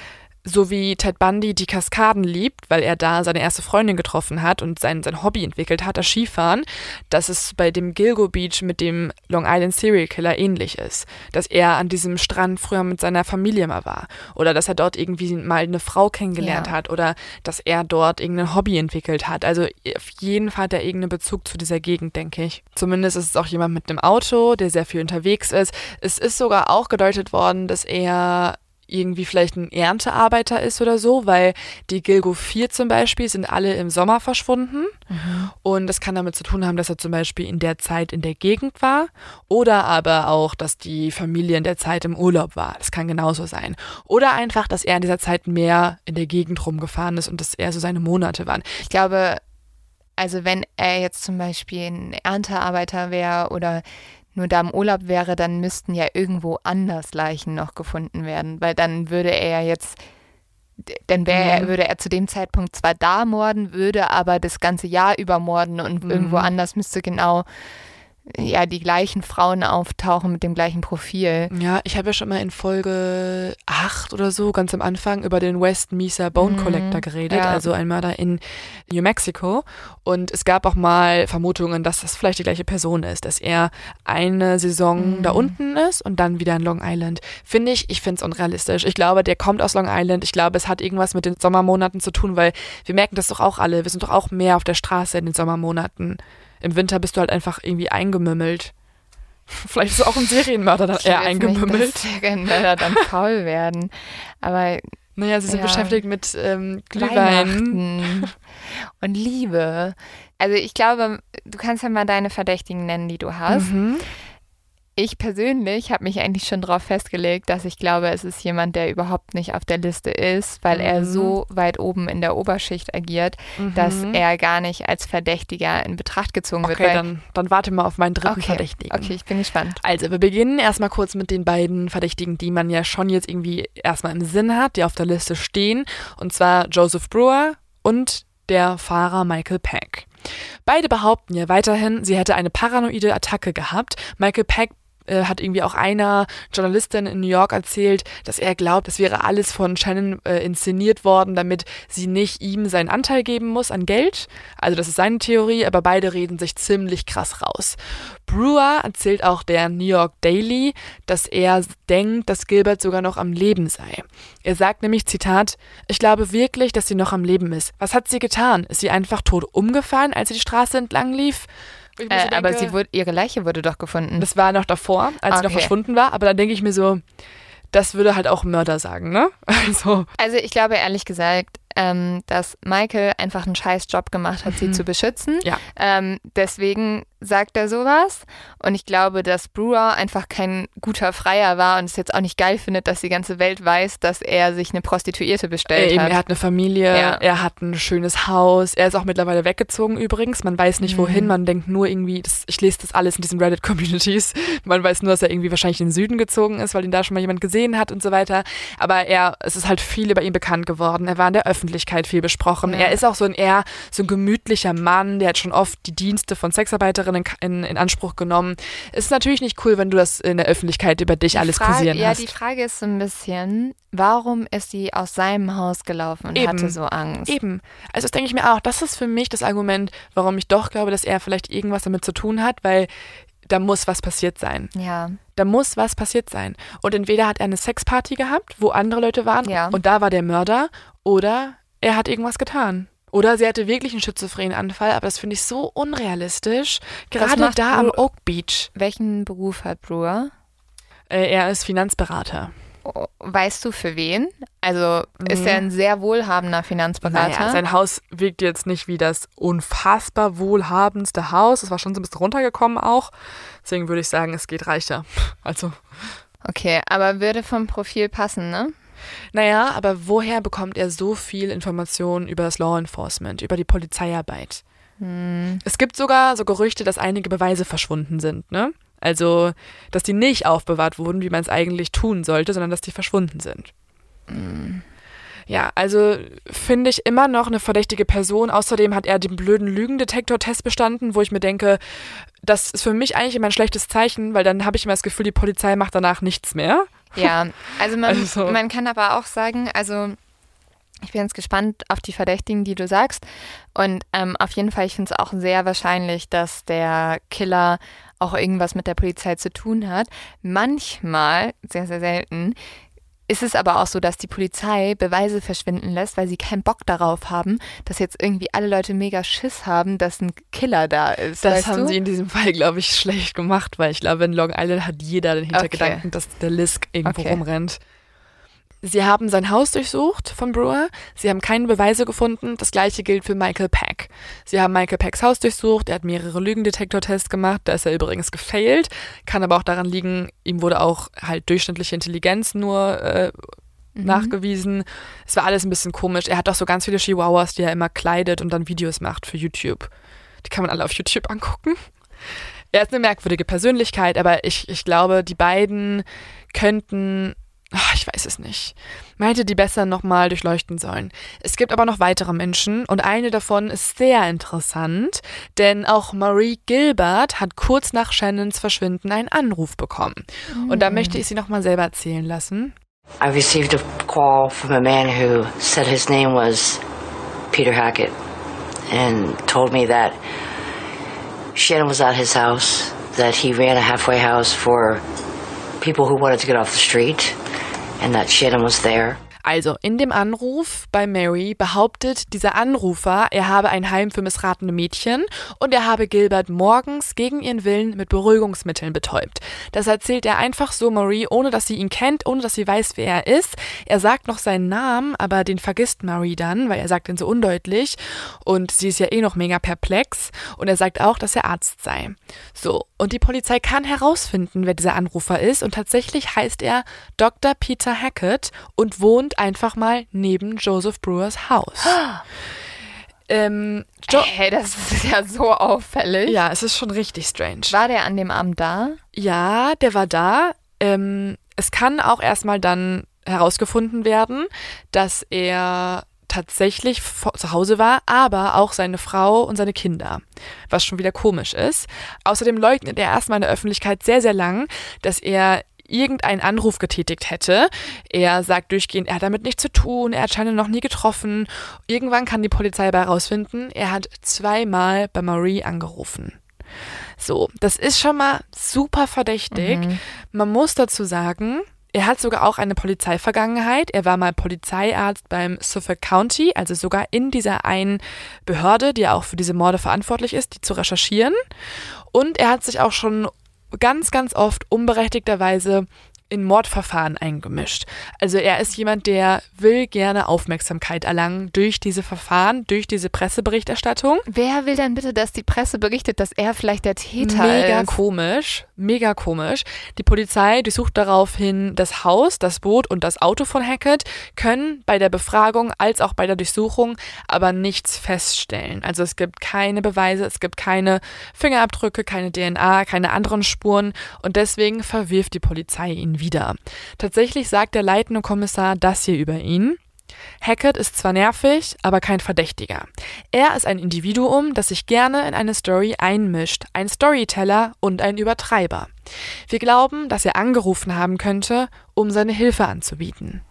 so wie Ted Bundy die Kaskaden liebt, weil er da seine erste Freundin getroffen hat und sein, sein Hobby entwickelt hat, das Skifahren, dass es bei dem Gilgo Beach mit dem Long Island Serial Killer ähnlich ist. Dass er an diesem Strand früher mit seiner Familie mal war. Oder dass er dort irgendwie mal eine Frau kennengelernt Ja. hat. Oder dass er dort irgendein Hobby entwickelt hat. Also auf jeden Fall hat er irgendeinen Bezug zu dieser Gegend, denke ich. Zumindest ist es auch jemand mit einem Auto, der sehr viel unterwegs ist. Es ist sogar auch gedeutet worden, dass er irgendwie vielleicht ein Erntearbeiter ist oder so, weil die Gilgo 4 zum Beispiel sind alle im Sommer verschwunden. Und das kann damit zu tun haben, dass er zum Beispiel in der Zeit in der Gegend war oder aber auch, dass die Familie in der Zeit im Urlaub war. Das kann genauso sein. Oder einfach, dass er in dieser Zeit mehr in der Gegend rumgefahren ist und das eher so seine Monate waren. Ich glaube, also wenn er jetzt zum Beispiel ein Erntearbeiter wäre oder nur da im Urlaub wäre, dann müssten ja irgendwo anders Leichen noch gefunden werden, weil dann würde er ja jetzt, dann wäre Mhm. er, würde er zu dem Zeitpunkt zwar da morden, würde aber das ganze Jahr über morden und Mhm. irgendwo anders müsste genau ja die gleichen Frauen auftauchen mit dem gleichen Profil. Ja, ich habe ja schon mal in Folge 8 oder so, ganz am Anfang, über den West Mesa Bone Mhm, Collector geredet, ja. also ein Mörder in New Mexico. Und es gab auch mal Vermutungen, dass das vielleicht die gleiche Person ist, dass er eine Saison Mhm. da unten ist und dann wieder in Long Island. Finde ich, ich finde es unrealistisch. Ich glaube, der kommt aus Long Island. Ich glaube, es hat irgendwas mit den Sommermonaten zu tun, weil wir merken das doch auch alle. Wir sind doch auch mehr auf der Straße in den Sommermonaten. Im Winter bist du halt einfach irgendwie eingemümmelt. Vielleicht ist auch ein Serienmörder dann Ich eher nicht, eingemümmelt. dass Serienmörder dann faul werden. Aber Naja, sie sind Ja. beschäftigt mit ähm, Glühwein. Und Liebe. Also ich glaube, du kannst ja mal deine Verdächtigen nennen, die du hast. Mhm. Ich persönlich habe mich eigentlich schon darauf festgelegt, dass ich glaube, es ist jemand, der überhaupt nicht auf der Liste ist, weil er Mhm. so weit oben in der Oberschicht agiert, dass Mhm. er gar nicht als Verdächtiger in Betracht gezogen wird. Okay, dann, dann warte mal auf meinen dritten okay, Verdächtigen. okay, ich bin gespannt. Also, wir beginnen erstmal kurz mit den beiden Verdächtigen, die man ja schon jetzt irgendwie erstmal im Sinn hat, die auf der Liste stehen. Und zwar Joseph Brewer und der Fahrer Michael Peck. Beide behaupten ja weiterhin, sie hätte eine paranoide Attacke gehabt. Michael Peck äh, hat irgendwie auch einer Journalistin in New York erzählt, dass er glaubt, das wäre alles von Shannon äh, inszeniert worden, damit sie nicht ihm seinen Anteil geben muss an Geld. Also das ist seine Theorie, aber beide reden sich ziemlich krass raus. Brewer erzählt auch der New York Daily, dass er denkt, dass Gilbert sogar noch am Leben sei. Er sagt nämlich, Zitat, ich glaube wirklich, dass sie noch am Leben ist. Was hat sie getan? Ist sie einfach tot umgefallen, als sie die Straße entlang lief? So Äh, aber denke, sie wurde, ihre Leiche wurde doch gefunden. das war noch davor, als sie noch Okay. verschwunden war, aber dann denke ich mir so, das würde halt auch Mörder sagen, ne? Also, Also ich glaube ehrlich gesagt, ähm, dass Michael einfach einen scheiß Job gemacht hat, sie zu beschützen. Mhm. Ja. Ähm, deswegen sagt er sowas. Und ich glaube, dass Brewer einfach kein guter Freier war und es jetzt auch nicht geil findet, dass die ganze Welt weiß, dass er sich eine Prostituierte bestellt Eben, hat. er hat eine Familie, Ja. er hat ein schönes Haus, er ist auch mittlerweile weggezogen übrigens. Man weiß nicht wohin, Mhm. man denkt nur irgendwie, das, ich lese das alles in diesen Reddit-Communities. Man weiß nur, dass er irgendwie wahrscheinlich in den Süden gezogen ist, weil ihn da schon mal jemand gesehen hat und so weiter. Aber er, es ist halt viel über ihn bekannt geworden. Er war in der Öffentlichkeit viel besprochen. Ja. Er ist auch so ein eher so ein gemütlicher Mann, der hat schon oft die Dienste von Sexarbeiterinnen in, in Anspruch genommen. Es ist natürlich nicht cool, wenn du das in der Öffentlichkeit über dich alles Frage, kursieren ja, hast. die Frage ist so ein bisschen, warum ist sie aus seinem Haus gelaufen und Eben. hatte so Angst? Eben. Also das denke ich mir auch. Das ist für mich das Argument, warum ich doch glaube, dass er vielleicht irgendwas damit zu tun hat, weil da muss was passiert sein. Ja, Da muss was passiert sein. Und entweder hat er eine Sexparty gehabt, wo andere Leute waren Ja. und da war der Mörder, oder er hat irgendwas getan. Oder sie hatte wirklich einen schizophrenen Anfall, aber das finde ich so unrealistisch. Gerade da am Bru- Oak Beach. welchen Beruf hat Brewer? Äh, er ist Finanzberater. Oh, Weißt du für wen? Also ist er ein sehr wohlhabender Finanzberater? Naja, sein Haus wirkt jetzt nicht wie das unfassbar wohlhabendste Haus. Es war schon so ein bisschen runtergekommen auch. Deswegen würde ich sagen, es geht reicher. Also, okay, aber würde vom Profil passen, ne? Naja, aber woher bekommt er so viel Informationen über das Law Enforcement, über die Polizeiarbeit? Es gibt sogar so Gerüchte, dass einige Beweise verschwunden sind, ne? Also, dass die nicht aufbewahrt wurden, wie man es eigentlich tun sollte, sondern dass die verschwunden sind. Ja, also finde ich immer noch eine verdächtige Person. Außerdem hat er den blöden Lügendetektor-Test bestanden, wo ich mir denke, das ist für mich eigentlich immer ein schlechtes Zeichen, weil dann habe ich immer das Gefühl, die Polizei macht danach nichts mehr. Ja, also man, Also- man kann aber auch sagen, also ich bin jetzt gespannt auf die Verdächtigen, die du sagst. Und ähm, auf jeden Fall, ich finde es auch sehr wahrscheinlich, dass der Killer auch irgendwas mit der Polizei zu tun hat. Manchmal, sehr, sehr selten, ist es aber auch so, dass die Polizei Beweise verschwinden lässt, weil sie keinen Bock darauf haben, dass jetzt irgendwie alle Leute mega Schiss haben, dass ein Killer da ist. Das haben du? sie in diesem Fall, glaube ich, schlecht gemacht, weil ich glaube, in Long Island hat jeder den Hintergedanken, Okay. dass der Lisk irgendwo Okay. rumrennt. Sie haben sein Haus durchsucht von Brewer. Sie haben keine Beweise gefunden. Das gleiche gilt für Michael Peck. Sie haben Michael Pecks Haus durchsucht. Er hat mehrere Lügendetektortests gemacht. Da ist er übrigens gefailt. Kann aber auch daran liegen, ihm wurde auch halt durchschnittliche Intelligenz nur äh, nachgewiesen. Es war alles ein bisschen komisch. Er hat auch so ganz viele Chihuahuas, die er immer kleidet und dann Videos macht für YouTube. Die kann man alle auf YouTube angucken. Er ist eine merkwürdige Persönlichkeit, aber ich, ich glaube, die beiden könnten, ach, ich weiß es nicht, man hätte die besser nochmal durchleuchten sollen. Es gibt aber noch weitere Menschen und eine davon ist sehr interessant, denn auch Marie Gilbert hat kurz nach Shannons Verschwinden einen Anruf bekommen. Und da möchte ich sie nochmal selber erzählen lassen. I received a call from a man who said his name was Peter Hackett and told me that Shannon was at his house, that he ran a halfway house for people who wanted to get off the street, and that Shannon was there. Also, in dem Anruf bei Mary behauptet dieser Anrufer, er habe ein Heim für missratene Mädchen und er habe Gilbert morgens gegen ihren Willen mit Beruhigungsmitteln betäubt. Das erzählt er einfach so Marie, ohne dass sie ihn kennt, ohne dass sie weiß, wer er ist. Er sagt noch seinen Namen, aber den vergisst Marie dann, weil er sagt ihn so undeutlich und sie ist ja eh noch mega perplex und er sagt auch, dass er Arzt sei. So, und die Polizei kann herausfinden, wer dieser Anrufer ist und tatsächlich heißt er Dr. Peter Hackett und wohnt einfach mal neben Joseph Brewers Haus. ähm, jo Hey, das ist ja so auffällig. ja, es ist schon richtig strange. War der an dem Abend da? Ja, der war da. Ähm, es kann auch erstmal dann herausgefunden werden, dass er tatsächlich zu Hause war, aber auch seine Frau und seine Kinder, was schon wieder komisch ist. Außerdem leugnet er erstmal in der Öffentlichkeit sehr, sehr lang, dass er irgendeinen Anruf getätigt hätte. Er sagt durchgehend, er hat damit nichts zu tun, er hat Shannon noch nie getroffen. Irgendwann kann die Polizei dabei herausfinden, er hat zweimal bei Marie angerufen. So, das ist schon mal super verdächtig. Man muss dazu sagen, er hat sogar auch eine Polizeivergangenheit. Er war mal Polizeiarzt beim Suffolk County, also sogar in dieser einen Behörde, die auch für diese Morde verantwortlich ist, die zu recherchieren. Und er hat sich auch schon ganz, ganz oft unberechtigterweise in Mordverfahren eingemischt. Also er ist jemand, der will gerne Aufmerksamkeit erlangen durch diese Verfahren, durch diese Presseberichterstattung. Wer will denn bitte, dass die Presse berichtet, dass er vielleicht der Täter Mega ist? komisch, mega komisch. Die Polizei durchsucht daraufhin das Haus, das Boot und das Auto von Hackett, können bei der Befragung als auch bei der Durchsuchung aber nichts feststellen. Also es gibt keine Beweise, es gibt keine Fingerabdrücke, keine DNA, keine anderen Spuren und deswegen verwirft die Polizei ihn wieder. Tatsächlich sagt der leitende Kommissar das hier über ihn. Hackett ist zwar nervig, aber kein Verdächtiger. Er ist ein Individuum, das sich gerne in eine Story einmischt, ein Storyteller und ein Übertreiber. Wir glauben, dass er angerufen haben könnte, um seine Hilfe anzubieten.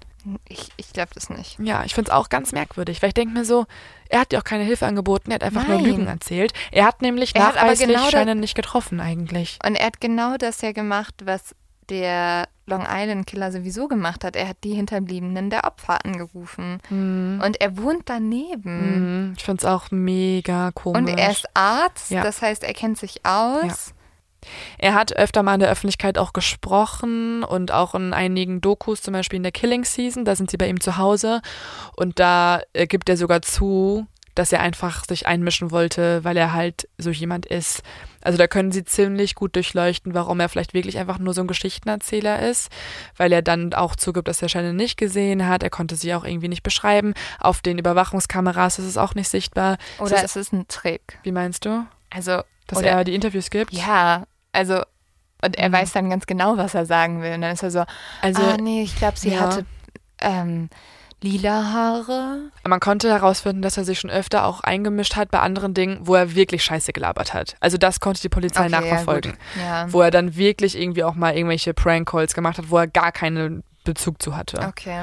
Ich, ich glaube das nicht. Ja, ich finde es auch ganz merkwürdig, weil ich denke mir so, er hat dir auch keine Hilfe angeboten, er hat einfach nur Nein. Lügen erzählt. Er hat nämlich Er hat nachweislich genau da- Shannon nicht getroffen eigentlich. Und er hat genau das ja gemacht, was der Long Island Killer sowieso gemacht hat. Er hat die Hinterbliebenen der Opfer angerufen. Und er wohnt daneben. Mhm, Ich finde es auch mega komisch. Und er ist Arzt, Ja. das heißt, er kennt sich aus. Er hat öfter mal in der Öffentlichkeit auch gesprochen und auch in einigen Dokus, zum Beispiel in der Killing Season, da sind sie bei ihm zu Hause und da äh, gibt er sogar zu, dass er einfach sich einmischen wollte, weil er halt so jemand ist. Also da können sie ziemlich gut durchleuchten, warum er vielleicht wirklich einfach nur so ein Geschichtenerzähler ist, weil er dann auch zugibt, dass er Shannon nicht gesehen hat. Er konnte sie auch irgendwie nicht beschreiben. Auf den Überwachungskameras ist es auch nicht sichtbar. Es Oder ist, ist es ein Trick? wie meinst du? Also, Dass er die Interviews gibt? ja, also, und er Mhm. weiß dann ganz genau, was er sagen will. Und dann ist er so, Also ah, nee, ich glaube, sie ja. hatte ähm, lila Haare. Man konnte herausfinden, dass er sich schon öfter auch eingemischt hat bei anderen Dingen, wo er wirklich Scheiße gelabert hat. Also das konnte die Polizei Okay, ja, nachverfolgen. gut. Ja. Wo er dann wirklich irgendwie auch mal irgendwelche Prank-Calls gemacht hat, wo er gar keinen Bezug zu hatte. Okay.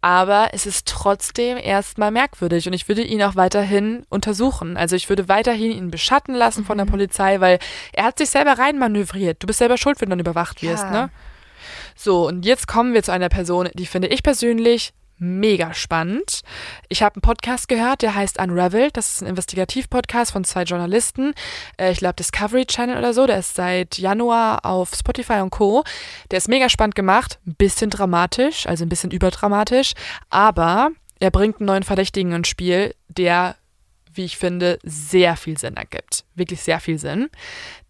Aber es ist trotzdem erstmal merkwürdig und ich würde ihn auch weiterhin untersuchen. Also ich würde weiterhin ihn beschatten lassen von der Mhm. Polizei, weil er hat sich selber reinmanövriert. Du bist selber schuld, wenn du dann überwacht wirst, Ja. ne? So, und jetzt kommen wir zu einer Person, die finde ich persönlich mega spannend. Ich habe einen Podcast gehört, der heißt Unraveled. Das ist ein Investigativ-Podcast von zwei Journalisten. Äh, ich glaube Discovery Channel oder so. Der ist seit Januar auf Spotify und Co. Der ist mega spannend gemacht, ein bisschen dramatisch, also ein bisschen überdramatisch, aber er bringt einen neuen Verdächtigen ins Spiel, der, wie ich finde, sehr viel Sinn ergibt. Wirklich sehr viel Sinn.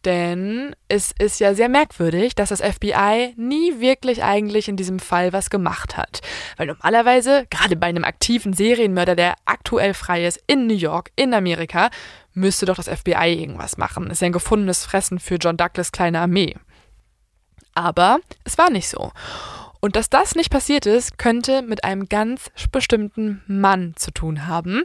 Denn es ist ja sehr merkwürdig, dass das FBI nie wirklich eigentlich in diesem Fall was gemacht hat. Weil normalerweise, gerade bei einem aktiven Serienmörder, der aktuell frei ist in New York, in Amerika, müsste doch das FBI irgendwas machen. Ist ja ein gefundenes Fressen für John Douglas kleine Armee. Aber es war nicht so. Und dass das nicht passiert ist, könnte mit einem ganz bestimmten Mann zu tun haben.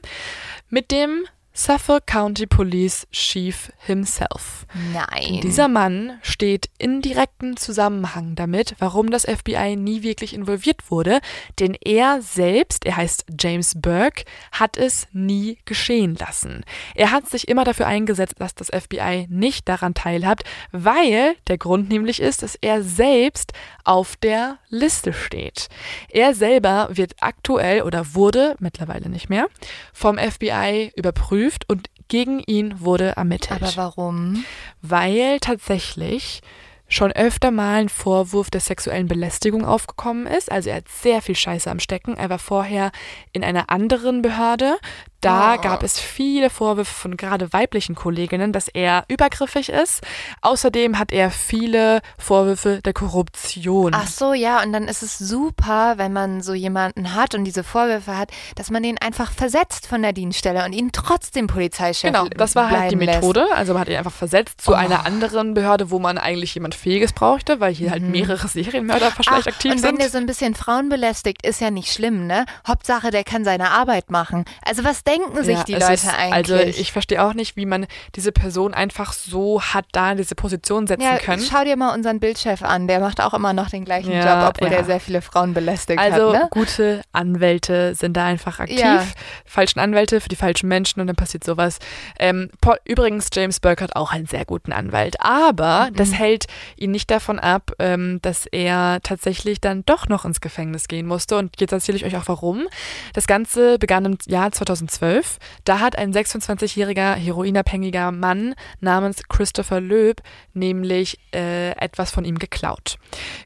Mit dem Suffolk County Police Chief himself. Nein. Dieser Mann steht in direktem Zusammenhang damit, warum das FBI nie wirklich involviert wurde, denn er selbst, er heißt James Burke, hat es nie geschehen lassen. Er hat sich immer dafür eingesetzt, dass das FBI nicht daran teilhabt, weil der Grund nämlich ist, dass er selbst auf der Liste steht. Er selber wird aktuell oder wurde mittlerweile nicht mehr vom FBI überprüft und gegen ihn wurde ermittelt Aber warum? weil tatsächlich schon öfter mal ein Vorwurf der sexuellen Belästigung aufgekommen ist. Also er hat sehr viel Scheiße am Stecken. Er war vorher in einer anderen Behörde. Da Oh. gab es viele Vorwürfe von gerade weiblichen Kolleginnen, dass er übergriffig ist. Außerdem hat er viele Vorwürfe der Korruption. Ach so, ja, und dann ist es super, wenn man so jemanden hat und diese Vorwürfe hat, dass man den einfach versetzt von der Dienststelle und ihn trotzdem Polizeichef Genau, das war halt die bleiben lässt. Methode. Also man hat ihn einfach versetzt zu Oh. einer anderen Behörde, wo man eigentlich jemand Fähiges brauchte, weil hier halt mehrere Serienmörder vielleicht Mhm. Ach, aktiv und wenn sind. der so ein bisschen Frauen belästigt, ist ja nicht schlimm, ne? Hauptsache, der kann seine Arbeit machen. Also was denken sich Ja, die Leute ist, eigentlich? Also ich verstehe auch nicht, wie man diese Person einfach so hat da in diese Position setzen ja, können. schau dir mal unseren Bildchef an, der macht auch immer noch den gleichen Ja, Job, obwohl ja. der sehr viele Frauen belästigt Also hat, ne? gute Anwälte sind da einfach aktiv. Ja. Falschen Anwälte für die falschen Menschen und dann passiert sowas. Ähm, Paul, übrigens, James Burke hat auch einen sehr guten Anwalt. Aber Mhm. das hält ihn nicht davon ab, ähm, dass er tatsächlich dann doch noch ins Gefängnis gehen musste. Und jetzt erzähle ich euch auch warum. Das Ganze begann im Jahr 2012. Da hat ein 26-jähriger heroinabhängiger Mann namens Christopher Löb nämlich äh, etwas von ihm geklaut.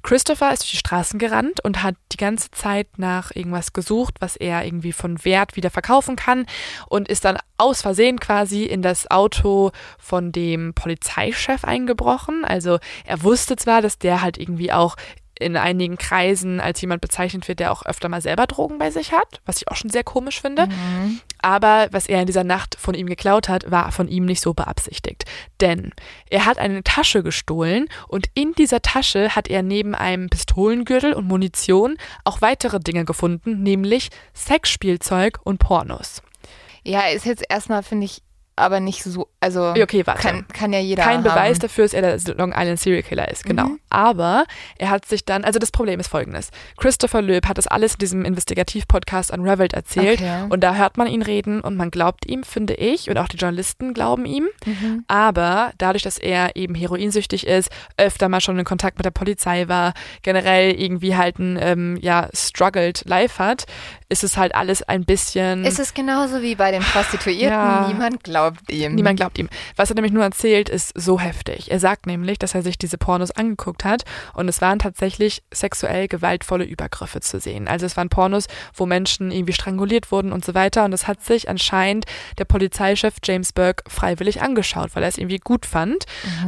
Christopher ist durch die Straßen gerannt und hat die ganze Zeit nach irgendwas gesucht, was er irgendwie von Wert wieder verkaufen kann und ist dann aus Versehen quasi in das Auto von dem Polizeichef eingebrochen. Also er wusste zwar, dass der halt irgendwie auch in einigen Kreisen als jemand bezeichnet wird, der auch öfter mal selber Drogen bei sich hat, was ich auch schon sehr komisch finde. Mhm. Aber was er in dieser Nacht von ihm geklaut hat, war von ihm nicht so beabsichtigt. Denn er hat eine Tasche gestohlen und in dieser Tasche hat er neben einem Pistolengürtel und Munition auch weitere Dinge gefunden, nämlich Sexspielzeug und Pornos. Ja, ist jetzt erstmal, finde ich, aber nicht so, also okay, warte. Kann, kann ja jeder Kein haben. Beweis dafür, dass er der Long Island Serial Killer ist, genau. Mhm. Aber er hat sich dann, also das Problem ist folgendes. Christopher Löb hat das alles in diesem Investigativ-Podcast Unraveled erzählt Okay. und da hört man ihn reden und man glaubt ihm, finde ich, und auch die Journalisten glauben ihm. Mhm. Aber dadurch, dass er eben heroinsüchtig ist, öfter mal schon in Kontakt mit der Polizei war, generell irgendwie halt ein, ähm, ja, struggled life hat, ist es halt alles ein bisschen... Ist es genauso wie bei den Prostituierten? Ja. Niemand glaubt ihm. Niemand glaubt ihm. Was er nämlich nur erzählt, ist so heftig. Er sagt nämlich, dass er sich diese Pornos angeguckt hat und es waren tatsächlich sexuell gewaltvolle Übergriffe zu sehen. Also es waren Pornos, wo Menschen irgendwie stranguliert wurden und so weiter und das hat sich anscheinend der Polizeichef James Burke freiwillig angeschaut, weil er es irgendwie gut fand.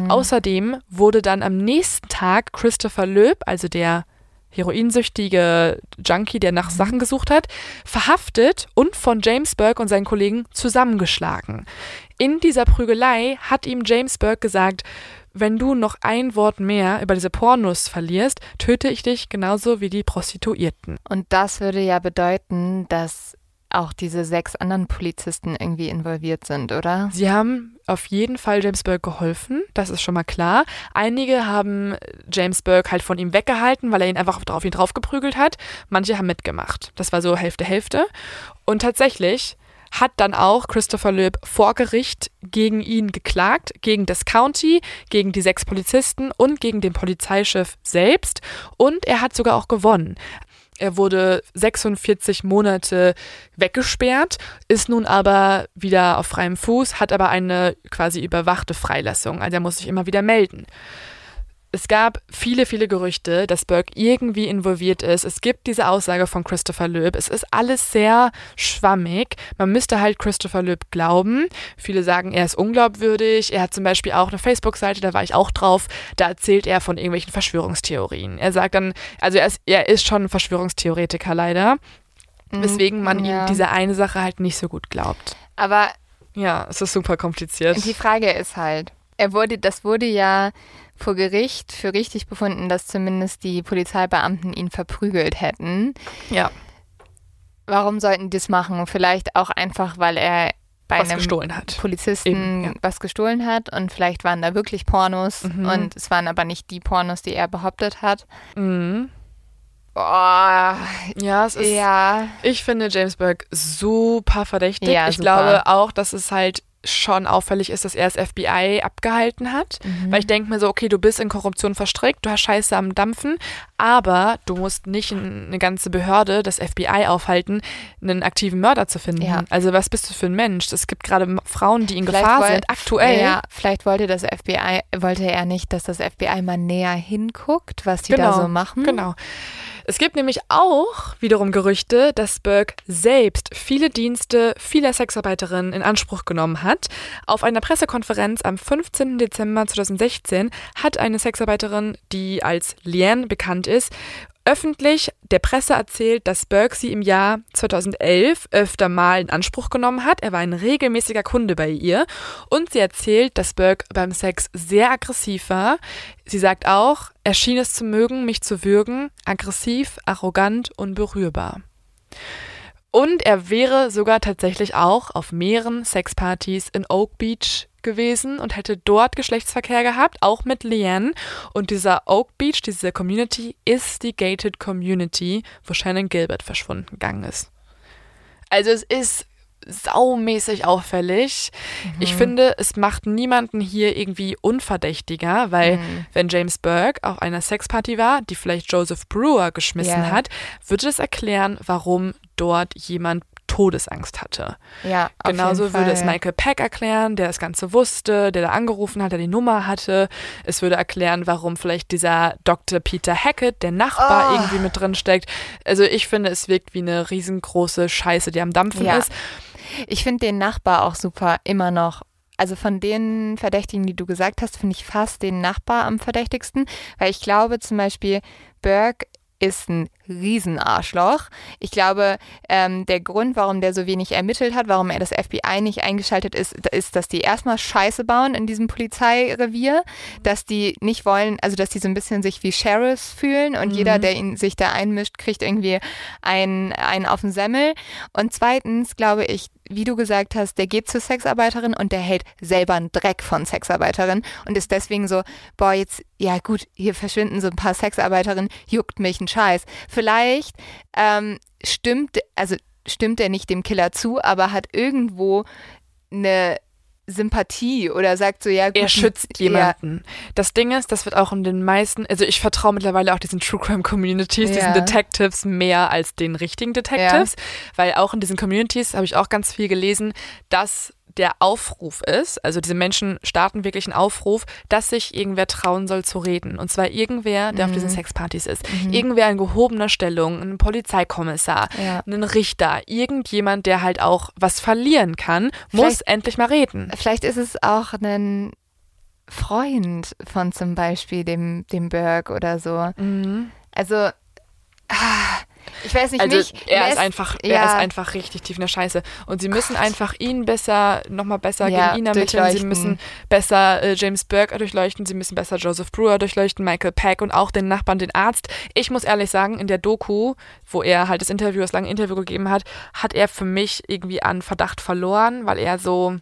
Außerdem wurde dann am nächsten Tag Christopher Löb, also der heroinsüchtige Junkie, der nach Sachen gesucht hat, verhaftet und von James Burke und seinen Kollegen zusammengeschlagen. In dieser Prügelei hat ihm James Burke gesagt, wenn du noch ein Wort mehr über diese Pornos verlierst, töte ich dich genauso wie die Prostituierten. Und das würde ja bedeuten, dass auch diese sechs anderen Polizisten irgendwie involviert sind, oder? Sie haben auf jeden Fall James Burke geholfen, das ist schon mal klar. Einige haben James Burke halt von ihm weggehalten, weil er ihn einfach auf ihn draufgeprügelt hat. Manche haben mitgemacht. Das war so Hälfte, Hälfte. Und tatsächlich hat dann auch Christopher Löb vor Gericht gegen ihn geklagt, gegen das County, gegen die sechs Polizisten und gegen den Polizeichef selbst. Und er hat sogar auch gewonnen. Er wurde 46 Monate weggesperrt, ist nun aber wieder auf freiem Fuß, hat aber eine quasi überwachte Freilassung. Also er muss sich immer wieder melden. Es gab viele, viele Gerüchte, dass Burke irgendwie involviert ist. Es gibt diese Aussage von Christopher Löb. Es ist alles sehr schwammig. Man müsste halt Christopher Löb glauben. Viele sagen, er ist unglaubwürdig. Er hat zum Beispiel auch eine Facebook-Seite, da war ich auch drauf. Da erzählt er von irgendwelchen Verschwörungstheorien. Er sagt dann, also er ist, er ist schon ein Verschwörungstheoretiker leider. Weswegen man ja. ihm diese eine Sache halt nicht so gut glaubt. Aber Ja, es ist super kompliziert. die Frage ist halt, er wurde, das wurde ja vor Gericht für richtig befunden, dass zumindest die Polizeibeamten ihn verprügelt hätten. Ja, Warum sollten die das machen? Vielleicht auch einfach, weil er bei was einem gestohlen hat. Polizisten Eben, ja. was gestohlen hat und vielleicht waren da wirklich Pornos Mhm. und es waren aber nicht die Pornos, die er behauptet hat. Mhm. Boah, Ja, es ist. ja. Ich finde James Burke super verdächtig. Ja, ich super. glaube auch, dass es halt schon auffällig ist, dass er das FBI abgehalten hat. Mhm. Weil ich denke mir so, okay, du bist in Korruption verstrickt, du hast Scheiße am Dampfen, aber du musst nicht in eine ganze Behörde, das FBI, aufhalten, einen aktiven Mörder zu finden. Ja. Also was bist du für ein Mensch? Es gibt gerade Frauen, die in Vielleicht Gefahr woll- sind, aktuell. Ja, vielleicht wollte das FBI, wollte er nicht, dass das FBI mal näher hinguckt, was die da so machen. Genau. Es gibt nämlich auch wiederum Gerüchte, dass Burke selbst viele Dienste vieler Sexarbeiterinnen in Anspruch genommen hat. Auf einer Pressekonferenz am 15. Dezember 2016 hat eine Sexarbeiterin, die als Liane bekannt ist, öffentlich der Presse erzählt, dass Burke sie im Jahr 2011 öfter mal in Anspruch genommen hat. Er war ein regelmäßiger Kunde bei ihr. Und sie erzählt, dass Burke beim Sex sehr aggressiv war. Sie sagt auch, er schien es zu mögen, mich zu würgen, aggressiv, arrogant, unberührbar. Und er wäre sogar tatsächlich auch auf mehreren Sexpartys in Oak Beach gewesen und hätte dort Geschlechtsverkehr gehabt, auch mit Leanne. Und dieser Oak Beach, diese Community, ist die Gated Community, wo Shannon Gilbert verschwunden gegangen ist. Also es ist saumäßig auffällig. Ich finde, es macht niemanden hier irgendwie unverdächtiger, weil wenn James Burke auf einer Sexparty war, die vielleicht Joseph Brewer geschmissen Ja. hat, würde das erklären, warum dort jemand Todesangst hatte. Ja, auf Genauso jeden würde es. Michael Peck erklären, der das Ganze wusste, der da angerufen hat, der die Nummer hatte. Es würde erklären, warum vielleicht dieser Dr. Peter Hackett, der Nachbar, Oh. irgendwie mit drin steckt. Also ich finde, es wirkt wie eine riesengroße Scheiße, die am Dampfen Ja. ist. Ich finde den Nachbar auch super, immer noch. Also von den Verdächtigen, die du gesagt hast, finde ich fast den Nachbar am verdächtigsten, weil ich glaube zum Beispiel, Burke ist ein Riesenarschloch. Ich glaube, ähm, der Grund, warum der so wenig ermittelt hat, warum er das FBI nicht eingeschaltet ist, ist, dass die erstmal Scheiße bauen in diesem Polizeirevier, dass die nicht wollen, also dass die so ein bisschen sich wie Sheriffs fühlen und jeder, der ihn, sich da einmischt, kriegt irgendwie einen, einen auf den Semmel. Und zweitens glaube ich, wie du gesagt hast, der geht zur Sexarbeiterin und der hält selber einen Dreck von Sexarbeiterin und ist deswegen so, boah, jetzt, ja gut, hier verschwinden so ein paar Sexarbeiterinnen, juckt mich ein Scheiß. Vielleicht ähm, stimmt, also stimmt er nicht dem Killer zu, aber hat irgendwo eine Sympathie oder sagt so, ja gut, Er schützt ja, jemanden. Das Ding ist, das wird auch in den meisten, also ich vertraue mittlerweile auch diesen True Crime Communities, Ja. diesen Detectives mehr als den richtigen Detectives, weil auch in diesen Communities habe ich auch ganz viel gelesen, dass der Aufruf ist, also diese Menschen starten wirklich einen Aufruf, dass sich irgendwer trauen soll zu reden. Und zwar irgendwer, der auf Mhm. diesen Sexpartys ist. Irgendwer in gehobener Stellung, ein Polizeikommissar, Ja. ein Richter, irgendjemand, der halt auch was verlieren kann, muss Vielleicht- endlich mal reden. Vielleicht ist es auch ein Freund von zum Beispiel dem, dem Burke oder so. Also, ah, ich weiß nicht, Also mich er ist lässt- einfach, er ja, ist einfach richtig tief in der Scheiße. Und sie müssen einfach ihn besser, nochmal besser Ja, gegen ihn ermitteln. Sie müssen besser äh, James Burke durchleuchten, sie müssen besser Joseph Brewer durchleuchten, Michael Peck und auch den Nachbarn, den Arzt. Ich muss ehrlich sagen, in der Doku, wo er halt das Interview, das lange Interview gegeben hat, hat er für mich irgendwie an Verdacht verloren, weil er so,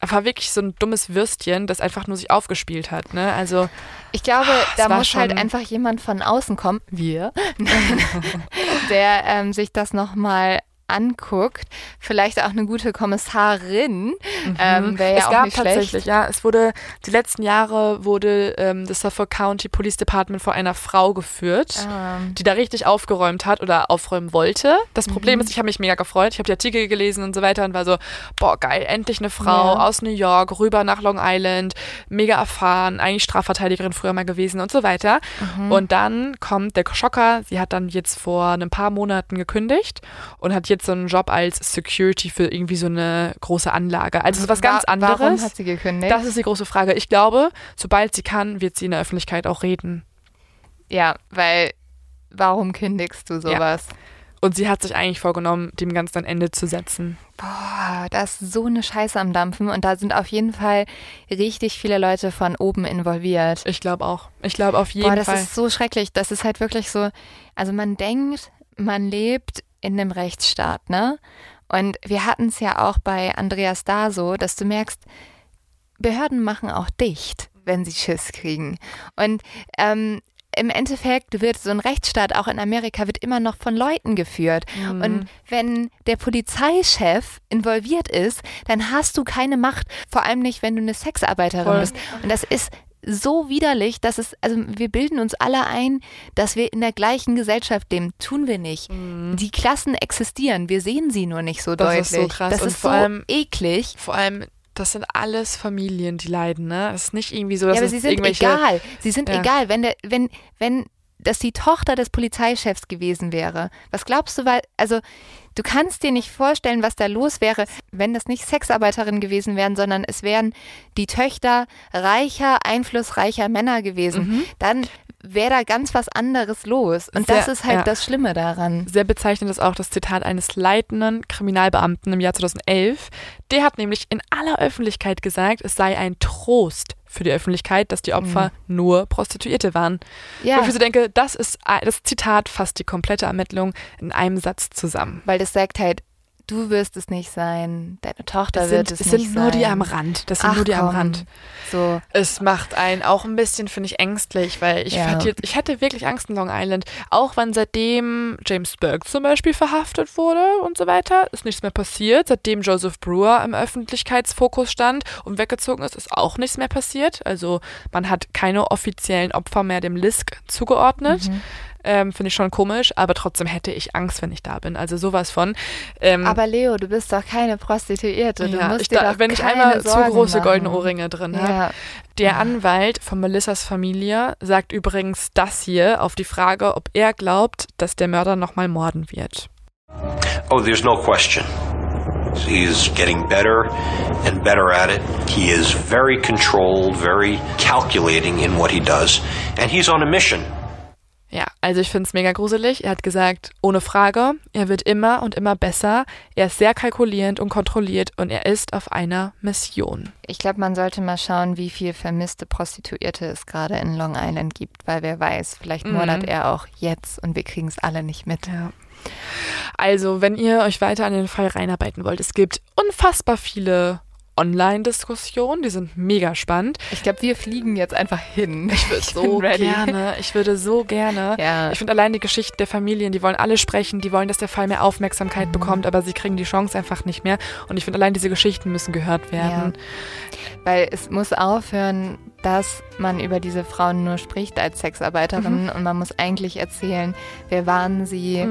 war wirklich so ein dummes Würstchen, das einfach nur sich aufgespielt hat. Ne? Also Ich glaube, es da muss halt einfach jemand von außen kommen, wir, der ähm, sich das nochmal anguckt. Vielleicht auch eine gute Kommissarin. Ähm, Wäre ja Mhm. es gab tatsächlich, schlecht. ja, es wurde, die letzten Jahre wurde ähm, das Suffolk County Police Department vor einer Frau geführt, Ähm, die da richtig aufgeräumt hat oder aufräumen wollte. Das Problem Mhm. ist, ich habe mich mega gefreut. Ich habe die Artikel gelesen und so weiter und war so, boah, geil, endlich eine Frau Ja. aus New York, rüber nach Long Island, mega erfahren, eigentlich Strafverteidigerin früher mal gewesen und so weiter. Mhm. Und dann kommt der Schocker, sie hat dann jetzt vor ein paar Monaten gekündigt und hat jetzt so einen Job als Security für irgendwie so eine große Anlage. Also was ganz wa- anderes. Warum hat sie gekündigt? Das ist die große Frage. Ich glaube, sobald sie kann, wird sie in der Öffentlichkeit auch reden. ja, weil warum kündigst du sowas? Und sie hat sich eigentlich vorgenommen, dem Ganzen ein Ende zu setzen. Boah, da ist so eine Scheiße am Dampfen und da sind auf jeden Fall richtig viele Leute von oben involviert. Ich glaube auch. Ich glaube auf jeden Boah, das Fall. ist so schrecklich. Das ist halt wirklich so, also man denkt, man lebt in einem Rechtsstaat, ne? Und wir hatten es ja auch bei Andreas da so, dass du merkst, Behörden machen auch dicht, wenn sie Schiss kriegen. Und ähm, im Endeffekt wird so ein Rechtsstaat auch in Amerika wird immer noch von Leuten geführt. Und wenn der Polizeichef involviert ist, dann hast du keine Macht. Vor allem nicht, wenn du eine Sexarbeiterin Voll. bist. Und das ist so widerlich, dass es, also wir bilden uns alle ein, dass wir in der gleichen Gesellschaft leben. Tun wir nicht. Die Klassen existieren, wir sehen sie nur nicht so Mhm. Das deutlich. ist so krass. Das Und ist vor so allem- eklig. Vor allem, das sind alles Familien, die leiden, ne? Das ist nicht irgendwie so, dass Ja, aber es sie sind irgendwelche... egal. Sie sind Ja. egal. Wenn der, wenn, wenn das die Tochter des Polizeichefs gewesen wäre, was glaubst du, weil, also du kannst dir nicht vorstellen, was da los wäre, wenn das nicht Sexarbeiterinnen gewesen wären, sondern es wären die Töchter reicher, einflussreicher Männer gewesen. Dann wäre da ganz was anderes los. Und das Sehr- ist halt ja. das Schlimme daran. Sehr bezeichnend ist auch das Zitat eines leitenden Kriminalbeamten im Jahr 2011. Der hat nämlich in aller Öffentlichkeit gesagt, es sei ein Trost für die Öffentlichkeit, dass die Opfer nur Prostituierte waren. Mhm. Ja. Wo ich so denke, das ist das Zitat fasst die komplette Ermittlung in einem Satz zusammen. Weil das sagt halt, du wirst es nicht sein, deine Tochter Das wird sind, es es nicht sind sein. nur die am Rand. Das sind Ach, nur die am komm. Rand. So. Es macht einen auch ein bisschen, finde ich, ängstlich, weil ich, Ja. hatte, ich hatte wirklich Angst in Long Island. Auch wenn seitdem James Burke zum Beispiel verhaftet wurde und so weiter, ist nichts mehr passiert. Seitdem Joseph Brewer im Öffentlichkeitsfokus stand und weggezogen ist, ist auch nichts mehr passiert. Also man hat keine offiziellen Opfer mehr dem LISK zugeordnet. Ähm, finde ich schon komisch, aber trotzdem hätte ich Angst, wenn ich da bin. Also sowas von. Ähm, Aber Leo, du bist doch keine Prostituierte. Du ja, musst ich dir da, doch wenn ich einmal Sorgen zu große machen. goldene Ohrringe drin habe. Ja. Der Anwalt von Melissas Familie sagt übrigens das hier auf die Frage, ob er glaubt, dass der Mörder nochmal morden wird. Oh, there's no question. He's getting better and better at it. He is very controlled, very calculating in what he does, and he's on a mission. Ja, also ich finde es mega gruselig. Er hat gesagt, ohne Frage, er wird immer und immer besser. Er ist sehr kalkulierend und kontrolliert und er ist auf einer Mission. Ich glaube, man sollte mal schauen, wie viel vermisste Prostituierte es gerade in Long Island gibt, weil wer weiß, vielleicht Mhm. mordert er auch jetzt und wir kriegen es alle nicht mit. Ja. Also, wenn ihr euch weiter an den Fall reinarbeiten wollt, es gibt unfassbar viele Online-Diskussionen, die sind mega spannend. Ich glaube, wir fliegen jetzt einfach hin. Ich würde so gerne, ich würde so gerne. Ja. Ich finde allein die Geschichten der Familien, die wollen alle sprechen, die wollen, dass der Fall mehr Aufmerksamkeit Mhm. bekommt, aber sie kriegen die Chance einfach nicht mehr. Und ich finde allein diese Geschichten müssen gehört werden. Weil es muss aufhören, dass man über diese Frauen nur spricht als Sexarbeiterin Mhm. und man muss eigentlich erzählen, wer waren sie,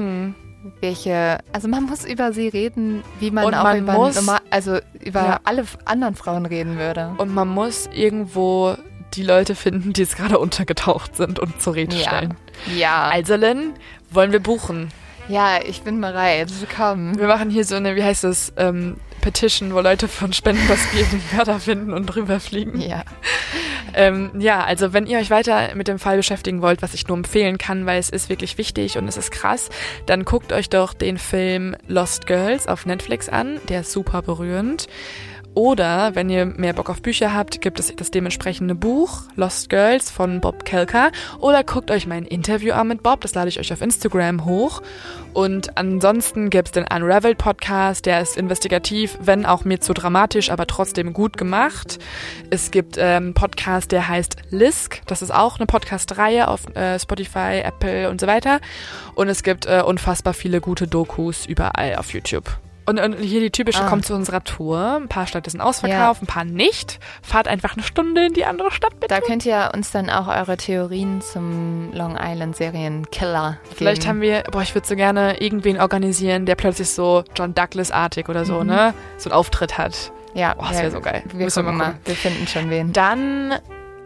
welche, also man muss über sie reden, wie man Und auch man über, muss- normal, also über Ja. alle anderen Frauen reden würde. Und man muss irgendwo die Leute finden, die jetzt gerade untergetaucht sind und zur Rede Ja. stellen. Ja, Also Lynn, wollen wir buchen? Ja, ich bin bereit. Komm. Wir machen hier so eine, wie heißt das, ähm, Petition, wo Leute von Spenden das Bier den Mörder finden und drüber fliegen. Ja. Ähm, ja, also wenn ihr euch weiter mit dem Fall beschäftigen wollt, was ich nur empfehlen kann, weil es ist wirklich wichtig und es ist krass, dann guckt euch doch den Film Lost Girls auf Netflix an. Der ist super berührend. Oder wenn ihr mehr Bock auf Bücher habt, gibt es das dementsprechende Buch Lost Girls von Bob Kelker. Oder guckt euch mein Interview an mit Bob, das lade ich euch auf Instagram hoch. Und ansonsten gibt es den Unraveled Podcast, der ist investigativ, wenn auch mir zu dramatisch, aber trotzdem gut gemacht. Es gibt ähm, einen Podcast, der heißt Lisk, das ist auch eine Podcast-Reihe auf äh, Spotify, Apple und so weiter. Und es gibt äh, unfassbar viele gute Dokus überall auf YouTube. Und, und hier die typische Ah. kommt zu unserer Tour. Ein paar Städte sind ausverkauft, ein paar nicht. Fahrt einfach eine Stunde in die andere Stadt bitte. Da könnt ihr uns dann auch eure Theorien zum Long Island Serienkiller geben. Vielleicht haben wir, boah, ich würde so gerne irgendwen organisieren, der plötzlich so John Douglas-artig oder so, ne? So einen Auftritt hat. ja, Boah, das wär so geil. Wir Müssen wir mal mal. Wir finden schon wen. Dann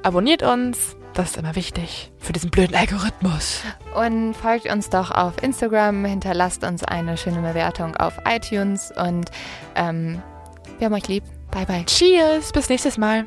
abonniert uns. Das ist immer wichtig für diesen blöden Algorithmus. Und folgt uns doch auf Instagram, hinterlasst uns eine schöne Bewertung auf iTunes und ähm, wir haben euch lieb. Bye bye. Cheers, bis nächstes Mal.